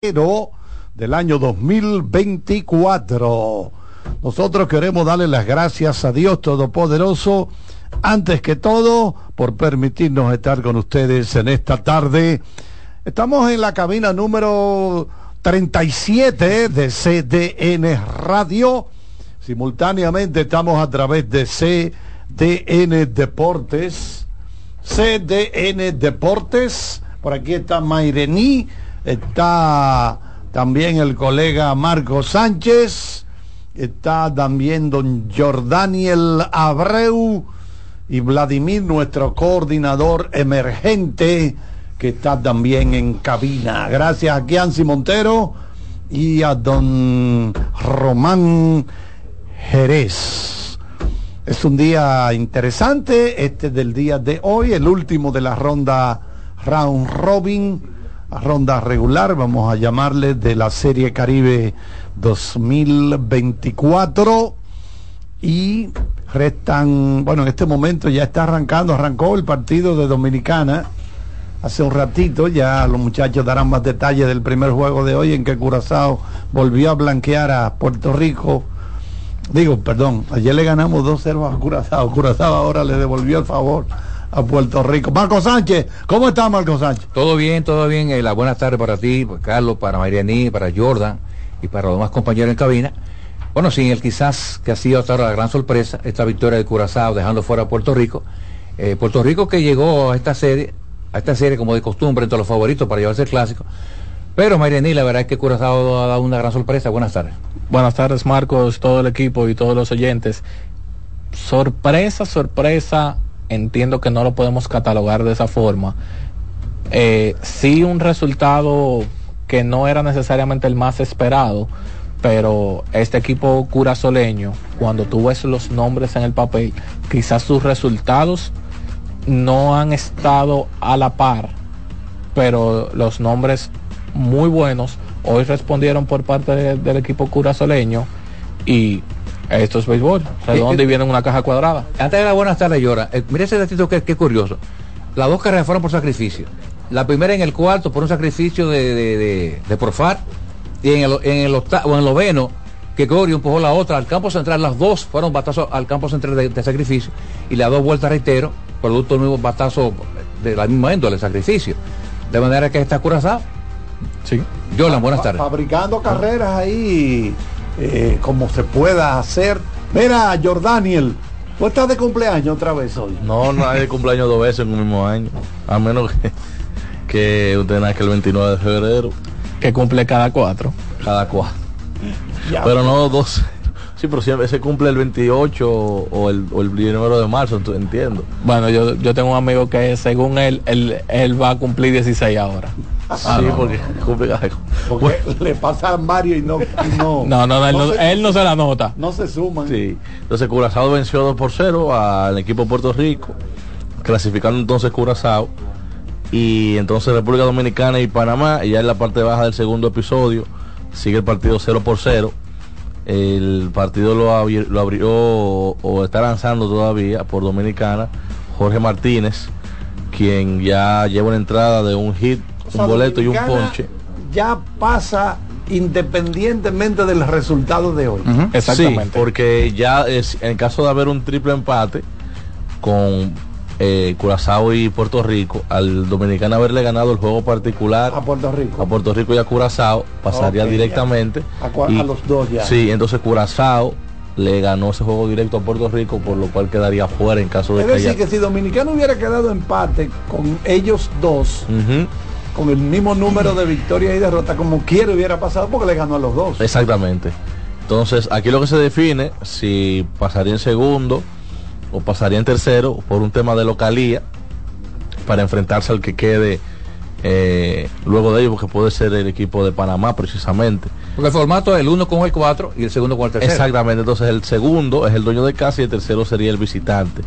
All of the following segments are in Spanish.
del año 2024. Nosotros queremos darle las gracias a Dios Todopoderoso, antes que todo, por permitirnos estar con ustedes en esta tarde. Estamos en la cabina número 37 de CDN Radio. Simultáneamente estamos a través de CDN Deportes. CDN Deportes. Por aquí está Mairení está también el colega Marco Sánchez, está también don Jordaniel Abreu y Vladimir, nuestro coordinador emergente, que está también en cabina. Gracias a Kianci Montero y a don Román Jerez. Es un día interesante, este del día de hoy, el último de la ronda Round Robin ronda regular, vamos a llamarle de la Serie Caribe 2024 y restan, bueno, en este momento ya está arrancando, arrancó el partido de Dominicana hace un ratito, ya los muchachos darán más detalles del primer juego de hoy en que Curazao volvió a blanquear a Puerto Rico. Digo, perdón, ayer le ganamos 2-0 a Curazao, Curazao ahora le devolvió el favor a Puerto Rico. Marco Sánchez, ¿cómo está Marco Sánchez? Todo bien, todo bien. Eh, la buenas tardes para ti, Carlos, para Marianí, para Jordan y para los demás compañeros en cabina. Bueno, sin el quizás que ha sido hasta ahora la gran sorpresa, esta victoria de Curazao dejando fuera a Puerto Rico. Eh, Puerto Rico que llegó a esta serie, a esta serie como de costumbre entre los favoritos para llevarse el clásico. Pero Marianí, la verdad es que Curazao ha dado una gran sorpresa. Buenas tardes. Buenas tardes, Marcos, todo el equipo y todos los oyentes. Sorpresa, sorpresa, entiendo que no lo podemos catalogar de esa forma. Eh, sí un resultado que no era necesariamente el más esperado, pero este equipo curazoleño, cuando tú ves los nombres en el papel, quizás sus resultados no han estado a la par, pero los nombres muy buenos hoy respondieron por parte del equipo curazoleño y esto es béisbol. ¿De dónde viene una caja cuadrada? Antes de la buenas tardes, Llora. Eh, mire ese datito que, que curioso. Las dos carreras fueron por sacrificio. La primera en el cuarto por un sacrificio de, de, de, Profar. Y en el, en el octavo, en el noveno, que Gorio empujó la otra al campo central. Las dos fueron batazos al campo central de, sacrificio. Y las dos vueltas, reitero, producto de nuevo batazo de la misma índole, el sacrificio. De manera que está curazado. Sí. Yola, buenas tardes. Fabricando carreras ahí eh, como se pueda hacer. Mira, Jordaniel, ¿tú estás de cumpleaños otra vez hoy? No, no hay de cumpleaños dos veces en un mismo año. A menos que, que usted nace el 29 de febrero. Que cumple cada cuatro. Cada cuatro. Pero no dos. Sí, pero siempre se cumple el 28 o el, o el primero de marzo, entiendo. Bueno, yo, yo tengo un amigo que según él, él, él va a cumplir 16 ahora. Ah, sí, porque, porque le pasa a Mario y no. no, no, no, él, no, se la nota. No se suman. Sí. Entonces Curazao venció 2 por 0 al equipo Puerto Rico, clasificando entonces Curazao. Y entonces República Dominicana y Panamá, y ya en la parte baja del segundo episodio, sigue el partido 0 por 0. El partido lo, lo abrió o está lanzando todavía por Dominicana Jorge Martínez, quien ya lleva una entrada de un hit un boleto y un ponche. Ya pasa independientemente del resultado de hoy. Exactamente. porque ya es, en caso de haber un triple empate con eh, Curazao y Puerto Rico, al dominicano haberle ganado el juego particular a Puerto Rico, a Puerto Rico y a Curazao, pasaría directamente a, los dos ya. Sí, entonces Curazao le ganó ese juego directo a Puerto Rico, por lo cual quedaría fuera en caso de es decir, que si Dominicano hubiera quedado empate con ellos dos, con el mismo número de victorias y derrotas como quiere hubiera pasado porque le ganó a los dos. Exactamente. Entonces, aquí lo que se define, si pasaría en segundo o pasaría en tercero por un tema de localía para enfrentarse al que quede eh, luego de ello, porque puede ser el equipo de Panamá precisamente. Porque el formato es el uno con el 4 y el segundo con el tercero. Exactamente, entonces el segundo es el dueño de casa y el tercero sería el visitante.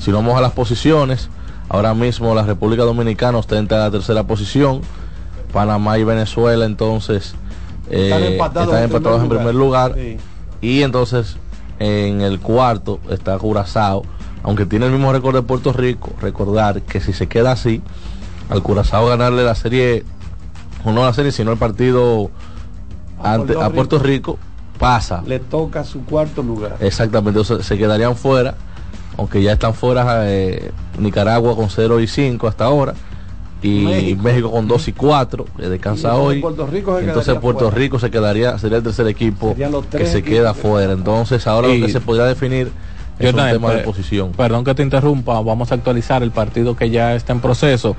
Si vamos a las posiciones, Ahora mismo la República Dominicana ostenta la tercera posición. Panamá y Venezuela entonces están eh, empatados, en primer lugar. Y entonces en el cuarto está Curazao. Aunque tiene el mismo récord de Puerto Rico, recordar que si se queda así, al Curazao ganarle la serie o no la serie, sino el partido A ante, Puerto a Puerto Rico, pasa. Le toca su cuarto lugar. Exactamente, entonces se quedarían fuera, aunque ya están fuera eh, Nicaragua con 0 y 5 hasta ahora, y México. México, con 2 y 4, que descansa hoy. Puerto Rico se entonces quedaría Puerto fuera. Rico se quedaría, sería el tercer equipo que se queda que- fuera. Entonces ahora Y- lo que se podría definir es un también, tema de posición. Perdón que te interrumpa, vamos a actualizar el partido que ya está en proceso.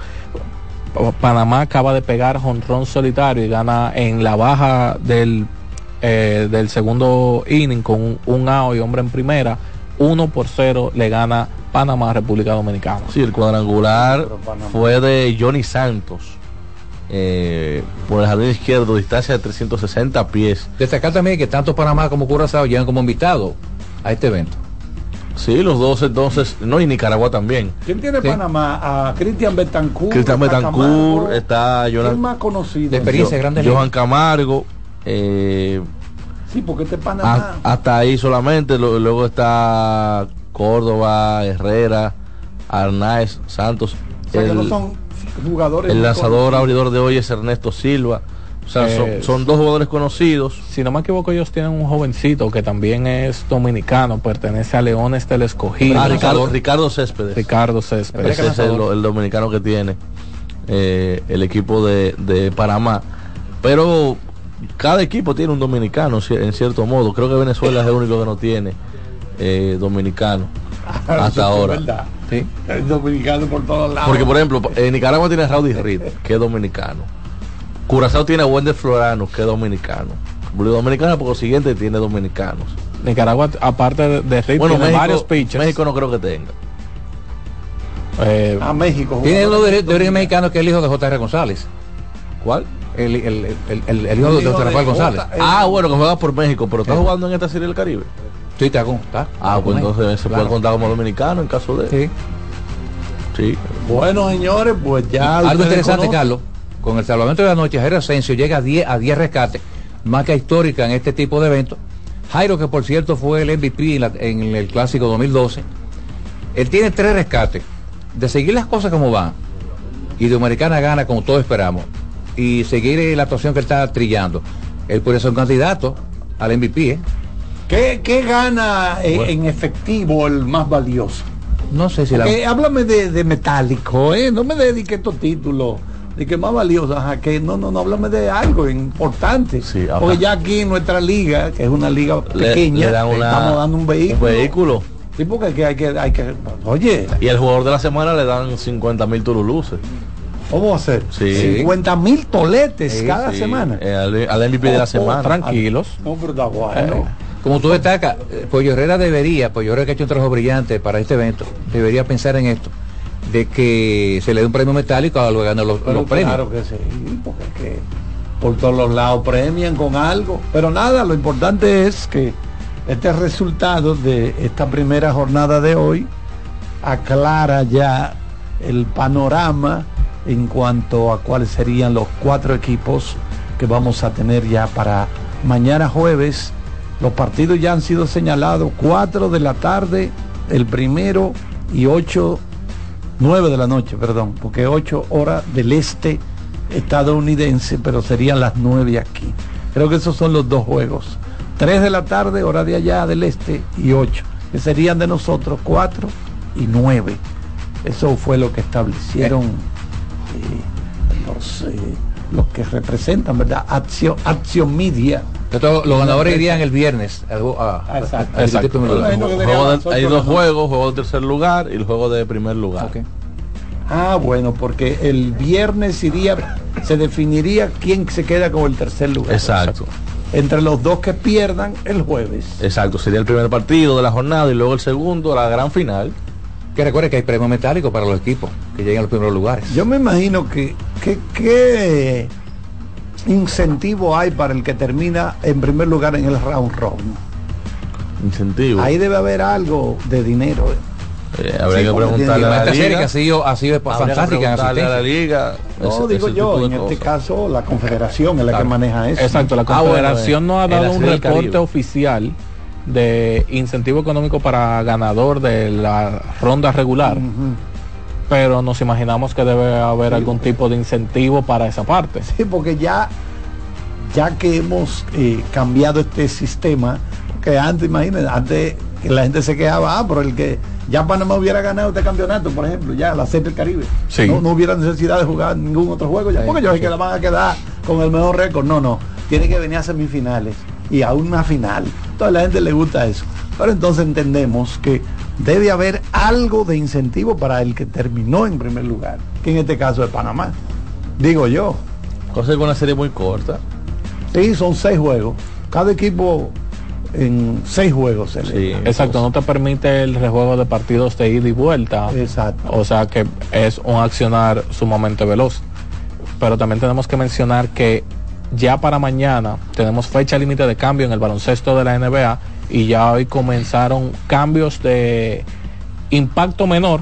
Pa- Panamá acaba de pegar jonrón solitario y gana en la baja del, eh, del segundo inning con un, un out y hombre en primera. 1 por 0 le gana Panamá a República Dominicana. Sí, el cuadrangular fue de Johnny Santos. eh, por el jardín izquierdo, distancia de 360 pies. Destacar también que tanto Panamá como Curazao llegan como invitados a este evento. Sí, los dos entonces, no, y Nicaragua también. ¿Quién tiene Sí. Panamá? A Cristian Betancourt. Cristian Betancourt, está ¿Quién Jonathan- más conocido? De experiencia. Grande Johan. Camargo, eh, Sí, porque este es Panamá. a- hasta ahí solamente, lo- luego está Córdoba, Herrera, Arnaez, Santos. o sea, que el, no son jugadores. el muy lanzador abridor de hoy es Ernesto Silva. O sea, son, Eh, son dos jugadores conocidos. Si no me equivoco, ellos tienen un jovencito que también es dominicano, pertenece a Leones del Escogido. Ah, Ricardo. Ricardo Céspedes. Ricardo Céspedes. Ese es el, el dominicano que tiene eh, el equipo de, de Panamá. Pero cada equipo tiene un dominicano, en cierto modo. Creo que Venezuela es el único que no tiene eh, dominicano hasta ahora. ¿sí? El dominicano por todos lados. Porque, por ejemplo, eh, Nicaragua tiene a Rowdy Reed, que es dominicano. Curazao tiene a Wender Florano, que es dominicano. República Dominicana, por lo siguiente, tiene dominicanos. Nicaragua, aparte de, Rick, Bueno, tiene México, varios pitchers. México no creo que tenga. Eh, a México. Tiene uno de, de origen mexicano que es el hijo de J.R. González. ¿Cuál? El, el, el, el- el hijo de José de Rafael González. Ah, bueno, que juega por México, pero está jugando en esta serie del Caribe. Sí, está con. Está, Ah, pues entonces se Claro. puede contar como dominicano en caso de. Sí. Sí. Bueno, señores, pues ya. Algo interesante, conocen. Carlos. Con el salvamento de la noche, Jairo Asensio llega a 10, a 10 rescates, marca histórica en este tipo de eventos. Jairo, que por cierto fue el MVP en, la- en el clásico 2012, él tiene tres rescates. De seguir las cosas como van, y Dominicana gana como todos esperamos, y seguir la actuación que él está trillando, él puede ser un candidato al MVP, ¿eh? ¿Qué, qué gana eh, en efectivo el más valioso? No sé si la... Porque háblame de, de metálico, ¿eh? No me dedique estos títulos. De que más valioso, ajá, que no, no, no, háblame de algo importante. Sí. Porque ya aquí en nuestra liga, que es una liga Le- pequeña, le dan una- estamos dando un vehículo. Un vehículo. Sí, porque hay que, hay que, hay que, oye, Y el jugador de la semana le dan 50 mil turuluces. ¿Cómo va a ser? Sí. 50 mil toletes Sí, cada Sí, semana. eh, al, al MVP de la oh, semana. tranquilos. No, pero está bueno. Como tú destacas, eh, Pollo Herrera debería, Pollo Herrera que ha hecho un trabajo brillante para este evento, debería pensar en esto, de que se le dé un premio metálico a los que ganan los, Pero los premios. Claro que sí, porque es que por todos los lados premian con algo. Pero nada, lo importante es que este resultado de esta primera jornada de hoy aclara ya el panorama en cuanto a cuáles serían los cuatro equipos que vamos a tener ya para mañana jueves. Los partidos ya han sido señalados, 4 de la tarde, el primero y 8 9 de la noche, perdón, porque 8 horas del este estadounidense, pero serían las 9 aquí. Creo que esos son los dos juegos. 3 de la tarde, hora de allá del este, y 8, que serían de nosotros 4 y 9. Eso fue lo que establecieron los, eh, los que representan, ¿verdad? Acción, Acción Media. Entonces, los ganadores irían el viernes. al- a- a- Exacto. Juego de- hay dos juegos, juego de tercer lugar y el juego de primer lugar. Ok. Ah, bueno, porque el viernes iría, se definiría quién se queda con el tercer lugar. Exacto, Entre los dos que pierdan el jueves. exacto. Sería el primer partido de la jornada y luego el segundo, la gran final. Que recuerde que hay premio metálico para los equipos que lleguen a los primeros lugares. Yo me imagino que, que qué incentivo hay para el que termina en primer lugar en el round robin. Incentivo. Ahí debe haber algo de dinero. ¿eh? Eh, habría Sí, que preguntarle a la Esta serie que liga. ha sido, ha sido que fantástica en a la liga. No, ese- digo ese yo, en este caso la confederación es la que maneja eso. Exacto, la Ah, bueno, Confederación no ha dado un reporte Caribe. oficial de incentivo económico para ganador de la ronda regular. Pero nos imaginamos que debe haber algún tipo de incentivo para esa parte. Sí, porque ya, ya que hemos eh, cambiado este sistema, que antes, imagínense, antes que la gente se quejaba, ah, pero el que ya Panamá hubiera ganado este campeonato, por ejemplo, ya la Serie del Caribe, Sí. no, no hubiera necesidad de jugar ningún otro juego ya, porque ellos es que la van a quedar con el mejor récord. No, no, tiene que venir a semifinales y a una final. Toda la gente le gusta eso. Pero entonces entendemos que debe haber algo de incentivo para el que terminó en primer lugar, que en este caso es Panamá. Digo yo. Cosa que una serie muy corta. Sí, son seis juegos. Cada equipo en seis juegos se Sí. Exacto, no te permite el rejuego de partidos de ida y vuelta. Exacto. O sea que es un accionar sumamente veloz. Pero también tenemos que mencionar que ya para mañana tenemos fecha límite de cambio en el baloncesto de la NBA y ya hoy comenzaron cambios de impacto menor,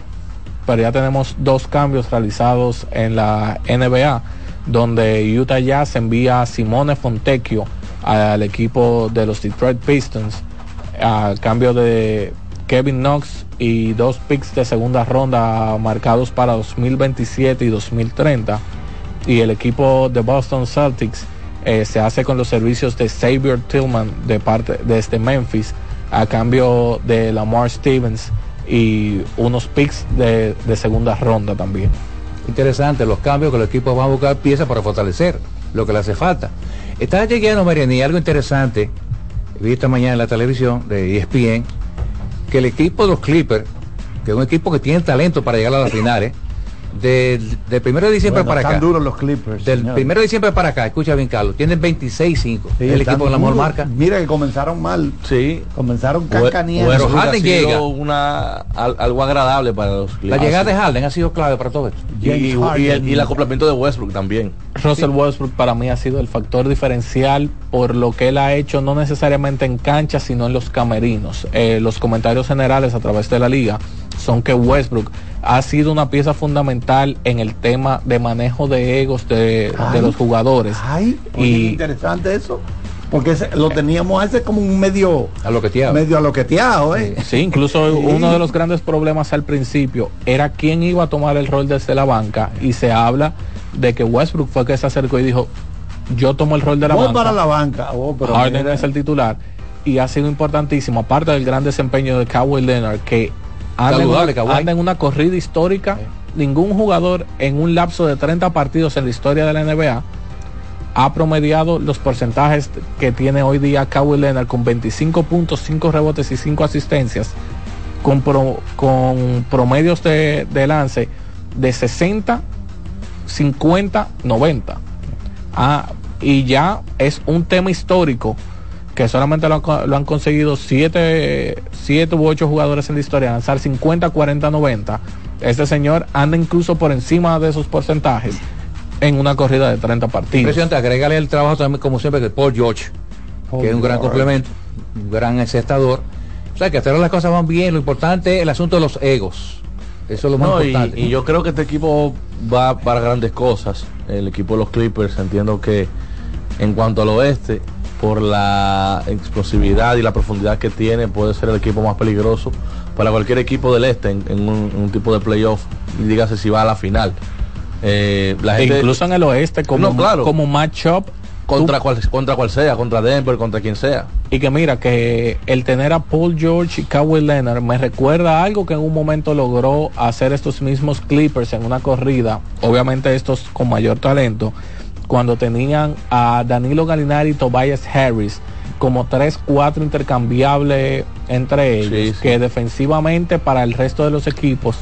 pero ya tenemos dos cambios realizados en la NBA, donde Utah Jazz envía a Simone Fontecchio al equipo de los Detroit Pistons a cambio de Kevin Knox y dos picks de segunda ronda marcados para 2027 y 2030. Y el equipo de Boston Celtics eh, se hace con los servicios de Xavier Tillman de parte desde Memphis a cambio de Lamar Stevens y unos picks de, segunda ronda también. Interesante, los cambios que los equipos van a buscar piezas para fortalecer lo que le hace falta. Está llegando, Mariani, algo interesante. Vi esta mañana en la televisión de ESPN que el equipo de los Clippers, que es un equipo que tiene talento para llegar a las finales, del, del primero de diciembre Bueno, para están acá. duros los Clippers. Del señor. primero de diciembre para acá, escucha bien, Carlos, tienen 26-5. Sí, el equipo con la mejor marca. Mira que comenzaron mal. Sí. Comenzaron cacaneando. Pero Harden llega. Una, al- algo agradable para los La Clippers. llegada de Harden ha sido clave para todo esto. y, y, el, y el acoplamiento de Westbrook también. Russell Westbrook para mí ha sido el factor diferencial por lo que él ha hecho, no necesariamente en cancha, sino en los camerinos. Eh, los comentarios generales a través de la liga son que Westbrook ha sido una pieza fundamental en el tema de manejo de egos de, los jugadores. Ay, Y- interesante eso. Porque ese- lo teníamos ese como un medio, A lo que te medio aloqueteado, ¿eh? Sí, incluso uno de los grandes problemas al principio era quién iba a tomar el rol desde la banca y se habla de que Westbrook fue que se acercó y dijo, yo tomo el rol de la Voy banca. para la banca. Oh, pero Harden mira. es el titular y ha sido importantísimo, aparte del gran desempeño de Kawhi Leonard, que anda en, Saludable, una, Kawhi. anda en una corrida histórica. Ningún jugador en un lapso de 30 partidos en la historia de la NBA ha promediado los porcentajes que tiene hoy día Kawhi Leonard con 25 puntos, 5 rebotes y 5 asistencias, con, pro- con promedios de, de lance de 60, 50, 90. Ah, y ya es un tema histórico que solamente lo, han co- lo han conseguido 7 siete u 8 jugadores en la historia, lanzar 50, 40, 90. Este señor anda incluso por encima de esos porcentajes en una corrida de 30 partidos. Impresionante, agrégale el trabajo también, como siempre, de Paul George, Paul que es un gran George. complemento, un gran encestador. O sea, que hacer las cosas van bien, lo importante es el asunto de los egos. Eso es lo más No, y, importante. y yo creo que este equipo va para grandes cosas. El equipo de los Clippers, entiendo que en cuanto al oeste, por la explosividad y la profundidad que tiene, puede ser el equipo más peligroso para cualquier equipo del este en, en un, en un tipo de playoff, y dígase si va a la final. Eh, la E gente, incluso en el oeste como, No, claro. como matchup contra, tú- cual, contra cual sea, contra Denver, contra quien sea. y que mira que el tener a Paul George y Kawhi Leonard me recuerda a algo que en un momento logró hacer estos mismos Clippers en una corrida obviamente estos con mayor talento cuando tenían a Danilo Gallinari y Tobias Harris como 3-4 intercambiables entre ellos Sí, sí. que defensivamente para el resto de los equipos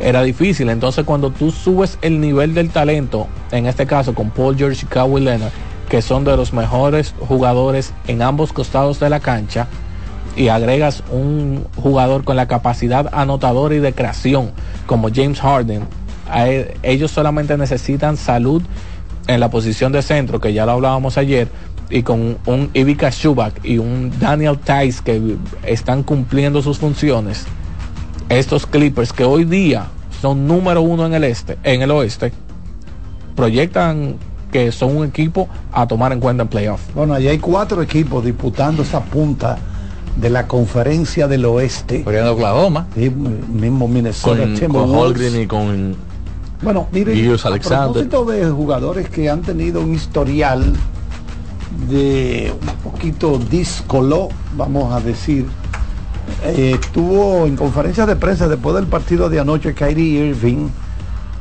era difícil. Entonces, cuando tú subes el nivel del talento, en este caso con Paul George y Kawhi Leonard, que son de los mejores jugadores en ambos costados de la cancha, y agregas un jugador con la capacidad anotadora y de creación, como James Harden, e- ellos solamente necesitan salud en la posición de centro, que ya lo hablábamos ayer, y con un Ivica Shubak y un Daniel Tice que están cumpliendo sus funciones, estos Clippers que hoy día son número uno en el este, en el oeste, proyectan que son un equipo a tomar en cuenta en playoff. Bueno, allí hay cuatro equipos disputando esa punta de la conferencia del oeste. Oklahoma. Sí, mismo Minnesota Con, con. Holgren y con Bueno, mire, Gilgeous a Alexander. propósito de jugadores que han tenido un historial de un poquito díscolo, vamos a decir, eh, estuvo en conferencia de prensa después del partido de anoche Kyrie Irving,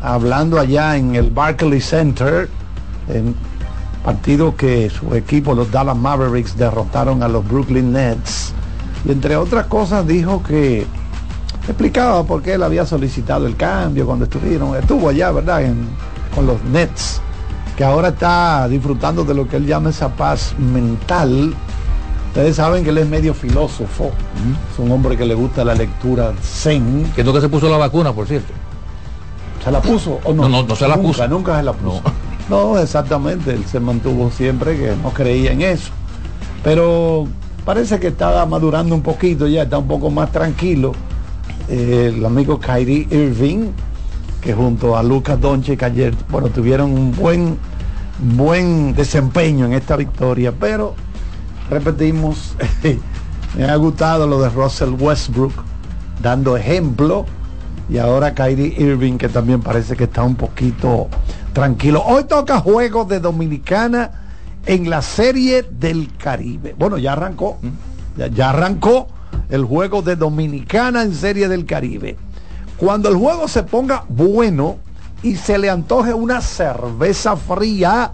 hablando allá en el Barclays Center, en partido que su equipo, los Dallas Mavericks, derrotaron a los Brooklyn Nets. Y entre otras cosas dijo que explicaba por qué él había solicitado el cambio cuando estuvieron, estuvo allá, ¿verdad? En- con los Nets, que ahora está disfrutando de lo que él llama esa paz mental. Ustedes saben que él es medio filósofo, es un hombre que le gusta la lectura zen. Que nunca se puso la vacuna, por cierto. ¿Se la puso o no? No, no, no se la Nunca, puso. Nunca se la puso. No. exactamente, él se mantuvo siempre que no creía en eso. Pero parece que está madurando un poquito ya, está un poco más tranquilo. El amigo Kyrie Irving, que junto a Lucas Doncic ayer, bueno, tuvieron un buen, buen desempeño en esta victoria, pero repetimos, me ha gustado lo de Russell Westbrook, dando ejemplo, y ahora Kyrie Irving, que también parece que está un poquito tranquilo. Hoy toca juegos de Dominicana en la serie del Caribe. Bueno, ya arrancó, ya arrancó el juego de Dominicana en serie del Caribe. Cuando el juego se ponga bueno y se le antoje una cerveza fría,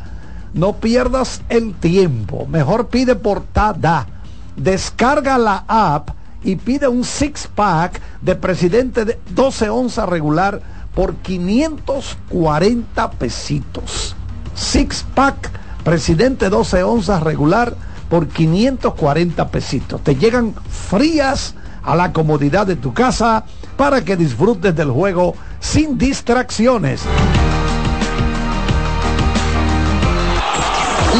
no pierdas el tiempo. Mejor pide portada. Descarga la app y pide un six pack de presidente de 12 onzas regular por 540 pesitos. Six pack presidente 12 onzas regular por 540 pesitos. Te llegan frías a la comodidad de tu casa para que disfrutes del juego sin distracciones.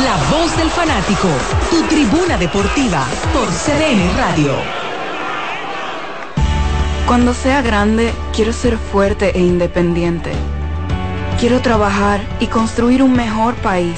La voz del fanático, tu tribuna deportiva por CDN Radio. Cuando sea grande, quiero ser fuerte e independiente. Quiero trabajar y construir un mejor país.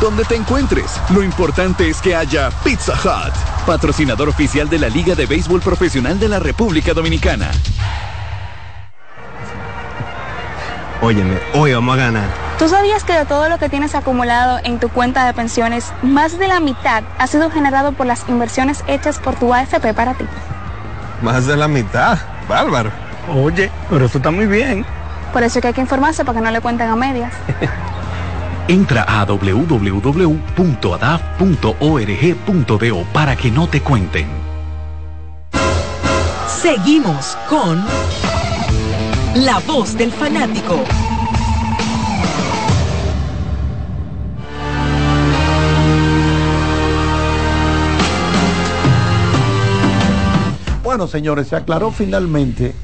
Donde te encuentres, lo importante es que haya Pizza Hut, patrocinador oficial de la Liga de Béisbol Profesional de la República Dominicana. Óyeme, hoy vamos a ganar. ¿Tú sabías que de todo lo que tienes acumulado en tu cuenta de pensiones, más de la mitad ha sido generado por las inversiones hechas por tu AFP para ti? Más de la mitad, bárbaro. Oye, pero eso está muy bien. Por eso es que hay que informarse para que no le cuenten a medias. Entra a www.adaf.org.do para que no te cuenten. Seguimos con La Voz del Fanático. Bueno, señores, se aclaró finalmente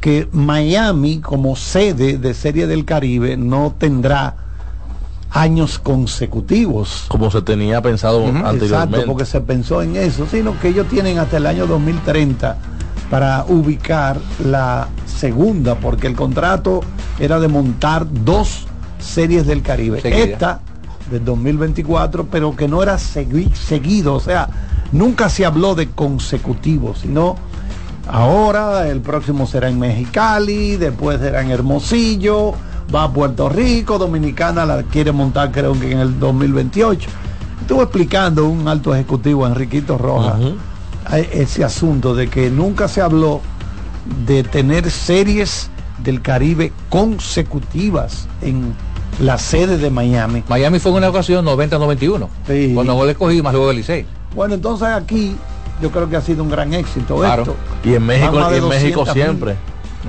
que Miami como sede de Serie del Caribe no tendrá años consecutivos. Como se tenía pensado anteriormente. Exacto, porque se pensó en eso, sino que ellos tienen hasta el año 2030 para ubicar la segunda, porque el contrato era de montar dos series del Caribe. Seguida. Esta del 2024, pero que no era segui- seguido, o sea, nunca se habló de consecutivos, sino ahora el próximo será en Mexicali, después será en Hermosillo, va a Puerto Rico, Dominicana la quiere montar creo que en el 2028. Estuvo explicando un alto ejecutivo, Enriquito Rojas, ese asunto de que nunca se habló de tener series del Caribe consecutivas en la sede de Miami. Miami fue en una ocasión 90-91. Cuando yo le cogí más luego el Licey. Bueno, entonces aquí yo creo que ha sido un gran éxito Claro. esto. Y en México, Más de y en México 200.000. siempre.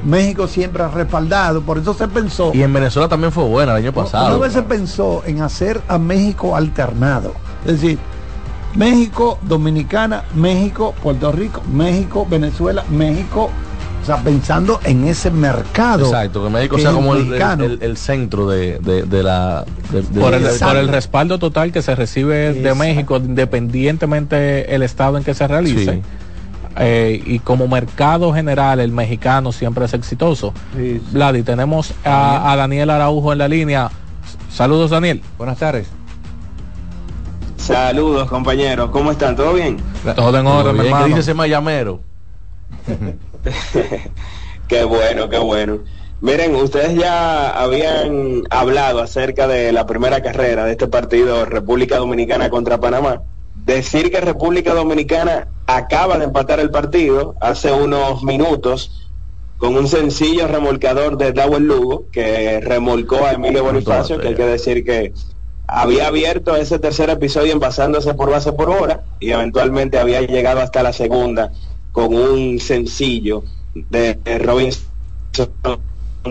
México siempre ha respaldado, por eso se pensó. Y en Venezuela también fue buena el año Una pasado. vez se pensó en hacer a México alternado. Es decir, México, Dominicana, México, Puerto Rico, México, Venezuela, México. O sea, pensando en ese mercado. Exacto, que México que sea como el, el- mexicano. el- el centro de, de- de la... de- de- por, el, Exacto. por el respaldo total que se recibe de. México, independientemente el estado en que se realice. Sí. Eh, y como mercado general, el mexicano siempre es exitoso. Sí, sí. Vladi, tenemos a, a Daniel Araujo en la línea. Saludos, Daniel. Buenas tardes. Saludos compañeros, ¿cómo están? ¿Todo bien? Todo en Todo orden, bien, ¿qué dice ese mayamero? Qué bueno, qué bueno. Miren, ustedes ya habían hablado acerca de la primera carrera de este partido República Dominicana contra Panamá. Decir que República Dominicana acaba de empatar el partido hace unos minutos con un sencillo remolcador de Dawel Lugo que remolcó a Emilio Bonifacio, que hay que decir que había abierto ese tercer episodio envasándose por base por hora y eventualmente había llegado hasta la segunda con un sencillo de, de Robinson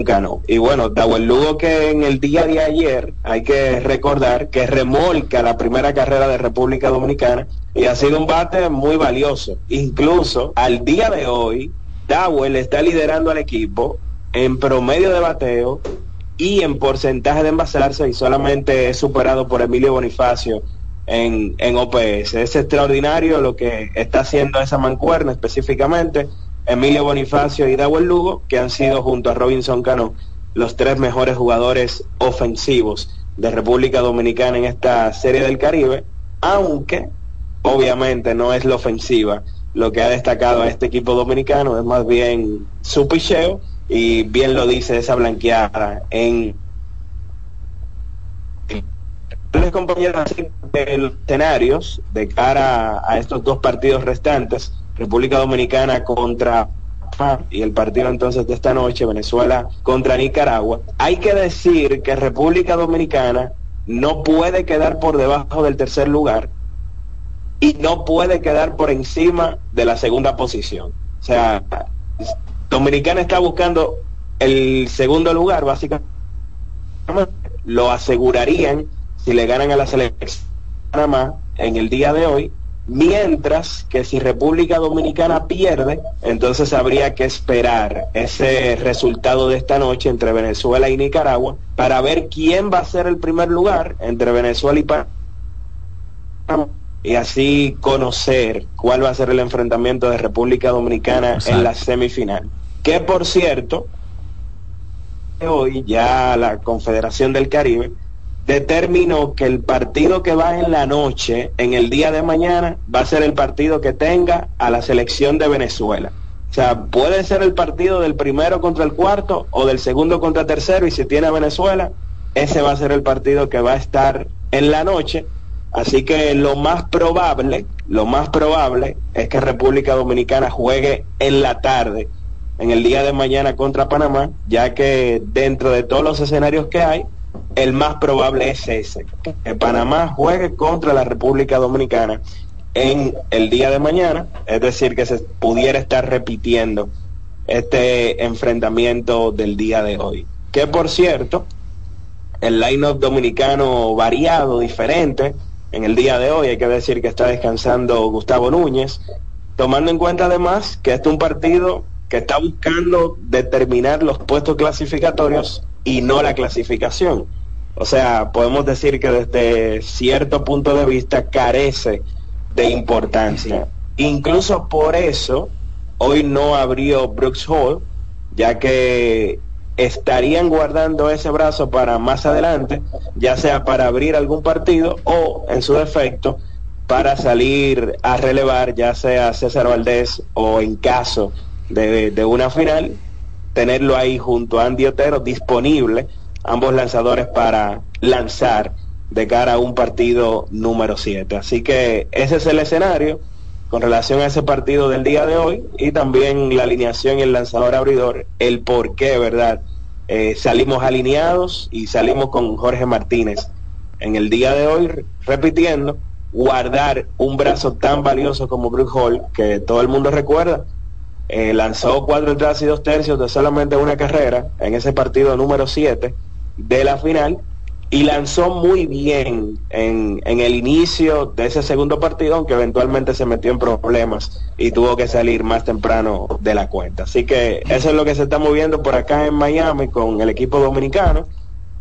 Cano. Y bueno, Dawel Lugo que en el día de ayer hay que recordar que remolca la primera carrera de República Dominicana y ha sido un bate muy valioso. Incluso al día de hoy, Dawel está liderando al equipo en promedio de bateo y en porcentaje de envasarse y solamente es superado por Emilio Bonifacio en, en OPS. Es extraordinario lo que está haciendo esa mancuerna específicamente. Emilio Bonifacio y Dawel Lugo, que han sido junto a Robinson Cano los tres mejores jugadores ofensivos de República Dominicana en esta serie del Caribe, aunque obviamente no es la ofensiva. Lo que ha destacado a este equipo dominicano, es más bien su picheo y bien lo dice esa blanqueada en les compañeros de los escenarios de cara a estos dos partidos restantes, República Dominicana contra y el partido entonces de esta noche, Venezuela contra Nicaragua. Hay que decir que República Dominicana no puede quedar por debajo del tercer lugar y no puede quedar por encima de la segunda posición. O sea, Dominicana está buscando el segundo lugar, básicamente. Lo asegurarían si le ganan a la selección de Panamá en el día de hoy Mientras que si República Dominicana pierde, entonces habría que esperar ese resultado de esta noche entre Venezuela y Nicaragua para ver quién va a ser el primer lugar entre Venezuela y Panamá y así conocer cuál va a ser el enfrentamiento de República Dominicana en la semifinal. Que por cierto, hoy ya la Confederación del Caribe determinó que el partido que va en la noche, en el día de mañana, va a ser el partido que tenga a la selección de Venezuela. O sea, puede ser el partido del primero contra el cuarto o del segundo contra tercero y si tiene a Venezuela, ese va a ser el partido que va a estar en la noche. Así que lo más probable, lo más probable es que República Dominicana juegue en la tarde, en el día de mañana contra Panamá, ya que dentro de todos los escenarios que hay, el más probable es ese, que Panamá juegue contra la República Dominicana en el día de mañana, es decir, que se pudiera estar repitiendo este enfrentamiento del día de hoy. Que por cierto, el line-up dominicano variado, diferente, en el día de hoy hay que decir que está descansando Gustavo Núñez, tomando en cuenta además que este es un partido que está buscando determinar los puestos clasificatorios y no la clasificación. O sea, podemos decir que desde cierto punto de vista carece de importancia. Incluso por eso, hoy no abrió Brooks Hall, ya que estarían guardando ese brazo para más adelante, ya sea para abrir algún partido o, en su defecto, para salir a relevar, ya sea César Valdés o en caso de, de una final, tenerlo ahí junto a Andy Otero disponible ambos lanzadores para lanzar de cara a un partido número 7. Así que ese es el escenario con relación a ese partido del día de hoy y también la alineación y el lanzador abridor, el por qué, ¿verdad? Eh, salimos alineados y salimos con Jorge Martínez en el día de hoy, repitiendo, guardar un brazo tan valioso como Bruce Hall, que todo el mundo recuerda, eh, lanzó cuatro entradas y dos tercios de solamente una carrera en ese partido número 7 de la final y lanzó muy bien en, en, el inicio de ese segundo partido, aunque eventualmente se metió en problemas y tuvo que salir más temprano de la cuenta. Así que eso es lo que se está moviendo por acá en Miami con el equipo dominicano.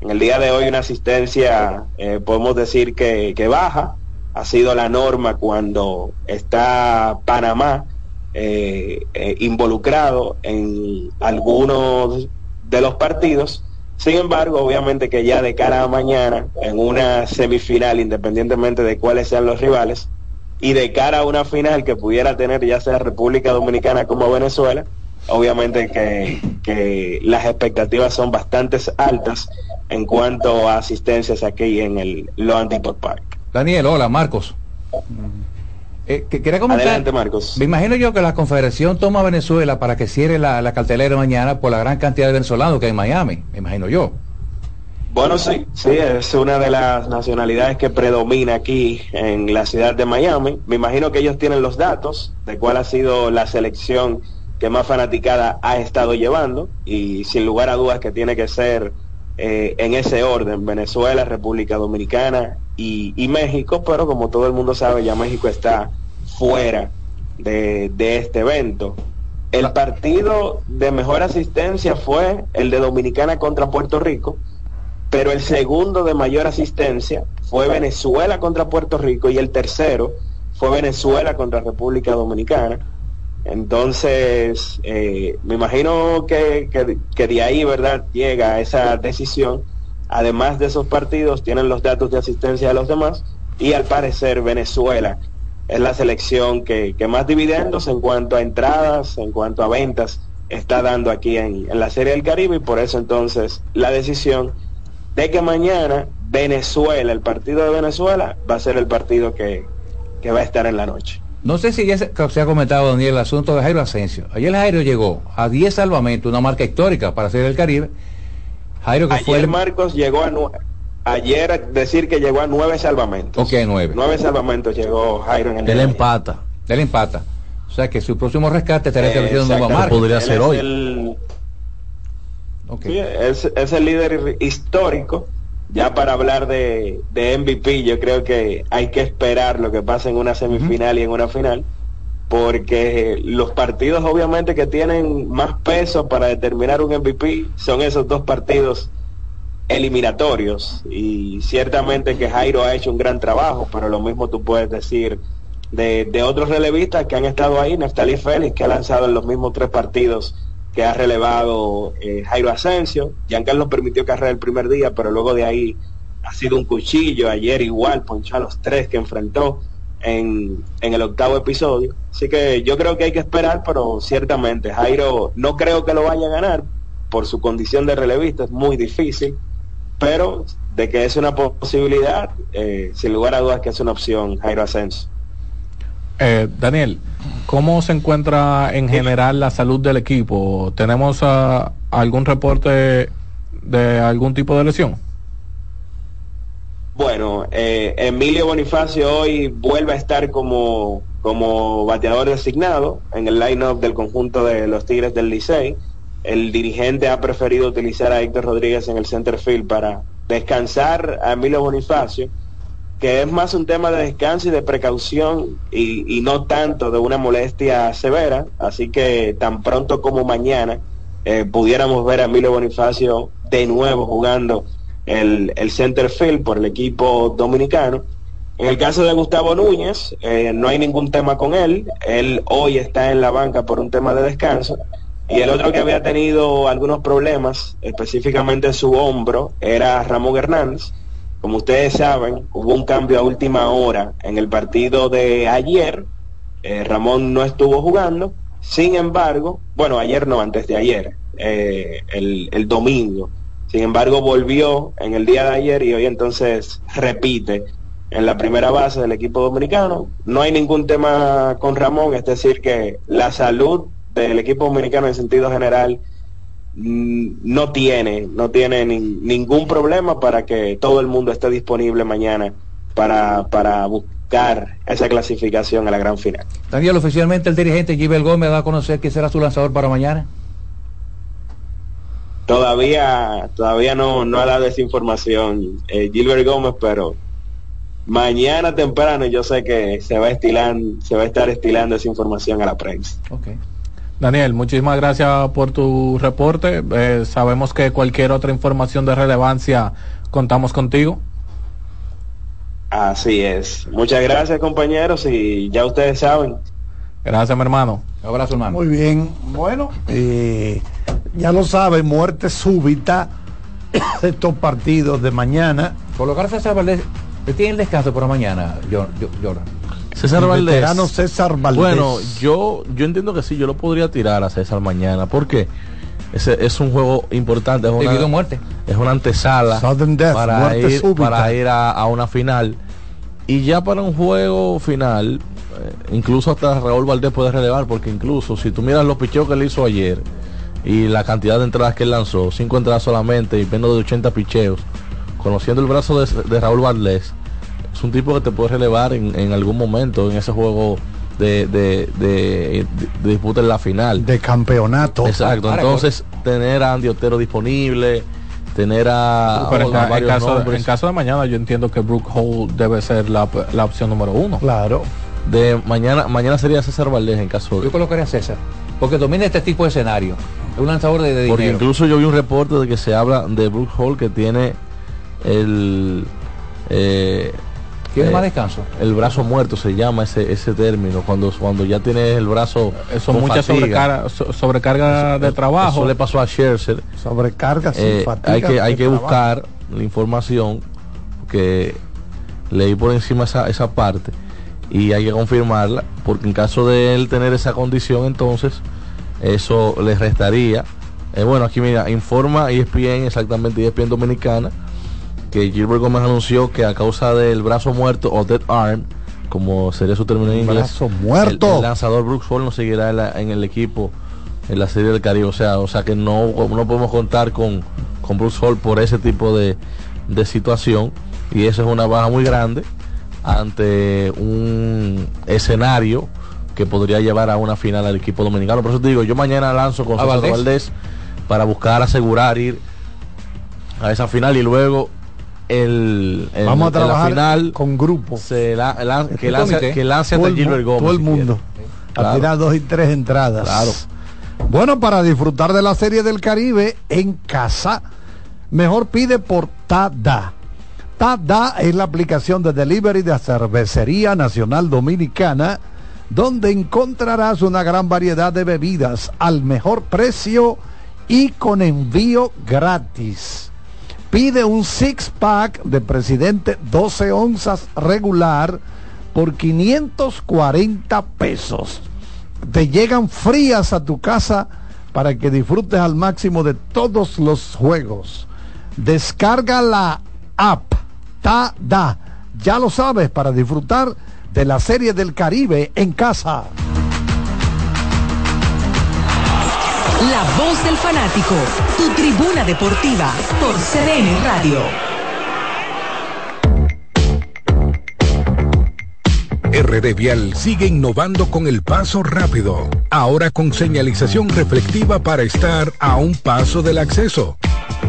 En el día de hoy una asistencia, eh, podemos decir que, que, baja, ha sido la norma cuando está Panamá eh, eh, involucrado en algunos de los partidos sin embargo, obviamente que ya de cara a mañana, en una semifinal, independientemente de cuáles sean los rivales, y de cara a una final que pudiera tener ya sea República Dominicana como Venezuela, obviamente que, las expectativas son bastante altas en cuanto a asistencias aquí en el Loan Depot Park. Daniel, hola, Marcos. Eh, quería comentar, Adelante, Marcos. Me imagino yo que la Confederación toma a Venezuela para que cierre la, la cartelera mañana por la gran cantidad de venezolanos que hay en Miami, me imagino yo. Bueno, sí, sí, es una de las nacionalidades que predomina aquí en la ciudad de Miami. Me imagino que ellos tienen los datos de cuál ha sido la selección que más fanaticada ha estado llevando y sin lugar a dudas que tiene que ser eh, en ese orden, Venezuela, República Dominicana y, y, México, pero como todo el mundo sabe, ya México está fuera de, de este evento. El partido de mejor asistencia fue el de Dominicana contra Puerto Rico, pero el segundo de mayor asistencia fue Venezuela contra Puerto Rico y el tercero fue Venezuela contra República Dominicana. Entonces, eh, me imagino que, que, que, de ahí, ¿verdad?, llega esa decisión. Además de esos partidos, tienen los datos de asistencia de los demás y al parecer Venezuela es la selección que, que más dividendos en cuanto a entradas, en cuanto a ventas, está dando aquí en, en la Serie del Caribe y por eso entonces la decisión de que mañana Venezuela, el partido de Venezuela, va a ser el partido que, que va a estar en la noche. No sé si ya se, se ha comentado, Daniel, el asunto de Jairo Asensio. Ayer Jairo llegó a 10 salvamentos, una marca histórica para ser el Caribe. Jairo que Ayer fue el... Marcos llegó a ayer decir que llegó a nueve salvamentos. Ok, nueve. Nueve salvamentos llegó Jairo en el Él empata. Él empata. O sea que su próximo rescate estaría estableciendo una nueva marca. Podría ser hoy. El... Okay. Sí, es, es, el líder histórico. Ya para hablar de, de, MVP, yo creo que hay que esperar lo que pasa en una semifinal y en una final, porque los partidos obviamente que tienen más peso para determinar un MVP son esos dos partidos eliminatorios. Y ciertamente que Jairo ha hecho un gran trabajo, pero lo mismo tú puedes decir de, de otros relevistas que han estado ahí, Neftali Félix, que ha lanzado en los mismos tres partidos que ha relevado eh, Jairo Asensio, Giancarlo permitió carrera el primer día, pero luego de ahí ha sido un cuchillo, ayer igual ponchó a los tres que enfrentó en, en el octavo episodio, así que yo creo que hay que esperar, pero ciertamente Jairo no creo que lo vaya a ganar. Por su condición de relevista, es muy difícil, pero de que es una posibilidad, eh, sin lugar a dudas que es una opción Jairo Asensio. Eh, Daniel, ¿cómo se encuentra en general la salud del equipo? ¿Tenemos uh, algún reporte de algún tipo de lesión? Bueno, eh, Emilio Bonifacio hoy vuelve a estar como, como bateador designado en el line-up del conjunto de los Tigres del Licey. El dirigente ha preferido utilizar a Héctor Rodríguez en el center field para descansar a Emilio Bonifacio que es más un tema de descanso y de precaución y, no tanto de una molestia severa, así que tan pronto como mañana eh, pudiéramos ver a Emilio Bonifacio de nuevo jugando el, el center field por el equipo dominicano. En el caso de Gustavo Núñez, eh, no hay ningún tema con él, él hoy está en la banca por un tema de descanso. Y el otro que había tenido algunos problemas, específicamente su hombro, era Ramón Hernández como ustedes saben, hubo un cambio a última hora en el partido de ayer. Eh, Ramón no estuvo jugando. Sin embargo, bueno, ayer no, antes de ayer, eh, el, el domingo. Sin embargo, volvió en el día de ayer y hoy entonces repite en la primera base del equipo dominicano. No hay ningún tema con Ramón, es decir, que la salud del equipo dominicano en sentido general no tiene, no tiene ni, ningún problema para que todo el mundo esté disponible mañana para, para buscar esa clasificación a la gran final. Daniel, oficialmente el dirigente Gibel Gómez va a conocer quién será su lanzador para mañana. Todavía, todavía no, no ha dado esa información eh, Gilbert Gómez, pero mañana temprano yo sé que se va a estilar, se va a estar estilando esa información a la prensa. Okay. Daniel, muchísimas gracias por tu reporte. Eh, sabemos que cualquier otra información de relevancia contamos contigo. Así es. Muchas gracias compañeros y ya ustedes saben. Gracias mi hermano. Un abrazo hermano. Muy bien. Bueno, eh, ya lo saben, muerte súbita de estos partidos de mañana. Colocar a Valdés, tiene el descanso por la mañana, Jordan. César Valdés. César Valdés. Bueno, yo, yo entiendo que sí, yo lo podría tirar a César mañana. porque Ese es un juego importante. Es una, muerte. Es una antesala death, para, ir, para ir a, a, una final. Y ya para un juego final, eh, incluso hasta Raúl Valdés puede relevar, porque incluso si tú miras los picheos que él hizo ayer y la cantidad de entradas que él lanzó, cinco entradas solamente y menos de 80 picheos, conociendo el brazo de, de Raúl Valdés, es un tipo que te puede relevar en, en algún momento en ese juego de, de, de, de, disputa en la final. De campeonato. Exacto. Entonces, tener a Andy Otero disponible, tener a. Pero en, en, caso, en, caso, de mañana, yo entiendo que Brook Hall debe ser la, la, opción número uno. Claro. De mañana, mañana sería César Valdés en caso de. Yo colocaría a César. Porque domina este tipo de escenario. Es un lanzador de, de Porque dinero. incluso yo vi un reporte de que se habla de Brook Hall que tiene el. Eh, ¿Tiene eh, más descanso? El brazo muerto se llama ese ese término, cuando, cuando ya tienes el brazo. Eso mucha sobrecarga, so, sobrecarga eso, de trabajo. Eso le pasó a Scherzer. Sobrecarga sin eh, fatiga Hay que, hay que buscar la información que leí por encima esa, esa parte y hay que confirmarla, porque en caso de él tener esa condición, entonces eso le restaría. Eh, bueno, aquí mira, informa ESPN, exactamente ESPN Dominicana que Gilbert Gómez anunció que a causa del brazo muerto o dead arm como sería su término en inglés. Brazo muerto. El, el lanzador Brooks Hall no seguirá en, la- en el equipo en la Serie del Caribe. O sea, o sea que no, no podemos contar con, con Brooks Hall por ese tipo de, de situación. Y eso es una baja muy grande ante un escenario que podría llevar a una final al equipo dominicano. Por eso te digo, yo mañana lanzo con ¿A César? Valdés para buscar asegurar ir a esa final y luego el, el- Vamos a trabajar final con grupo. se la- lan- que Este lance, que lance Todo Gilbert Gómez. Todo el si mundo. Al Claro. final dos y tres entradas. Claro. Bueno, para disfrutar de la Serie del Caribe en casa, mejor pide por Tada. Tada es la aplicación de delivery de la Cervecería Nacional Dominicana, donde encontrarás una gran variedad de bebidas al mejor precio y con envío gratis. Pide un six pack de presidente 12 onzas regular por 540 pesos. Te llegan frías a tu casa para que disfrutes al máximo de todos los juegos. Descarga la app TADA. Ya lo sabes, para disfrutar de la serie del Caribe en casa. La voz del fanático, tu tribuna deportiva por CDN Radio. RD Vial sigue innovando con el paso rápido, ahora con señalización reflectiva para estar a un paso del acceso.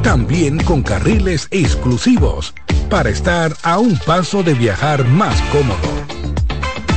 También con carriles exclusivos para estar a un paso de viajar más cómodo.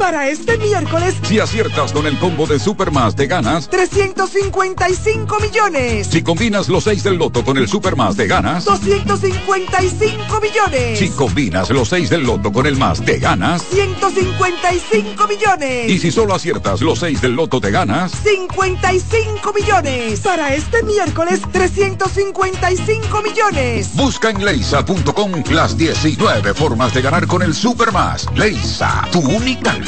Para este miércoles, Si aciertas con el combo de Supermas te ganas. 355 millones. Si combinas los 6 del loto con el Supermas te ganas. 255 millones. Si combinas los 6 del loto con el más te ganas. 155 millones. Y si solo aciertas los 6 del loto te ganas. 55 millones. Para este miércoles, 355 millones. Busca en leisa.com las 19 formas de ganar con el Supermas. Leisa, tu única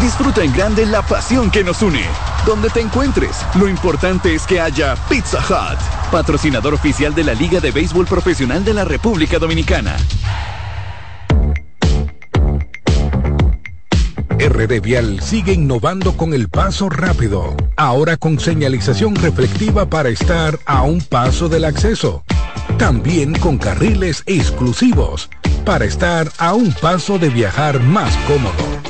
Disfruta en grande la pasión que nos une. Donde te encuentres, lo importante es que haya Pizza Hut, patrocinador oficial de la Liga de Béisbol Profesional de la República Dominicana. RD Vial sigue innovando con el paso rápido, ahora con señalización reflectiva para estar a un paso del acceso. También con carriles exclusivos para estar a un paso de viajar más cómodo.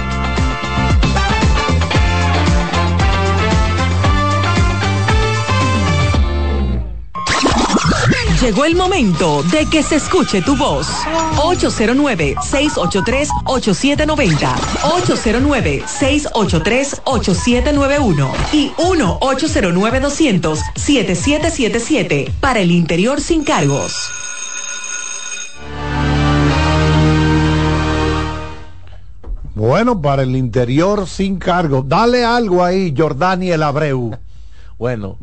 Llegó el momento de que se escuche tu voz. 809-683-8790. 809-683-8791. Y 1-809-200-7777. Para el interior sin cargos. Bueno, para el interior sin cargo. Dale algo ahí, Jordani el Abreu. Bueno,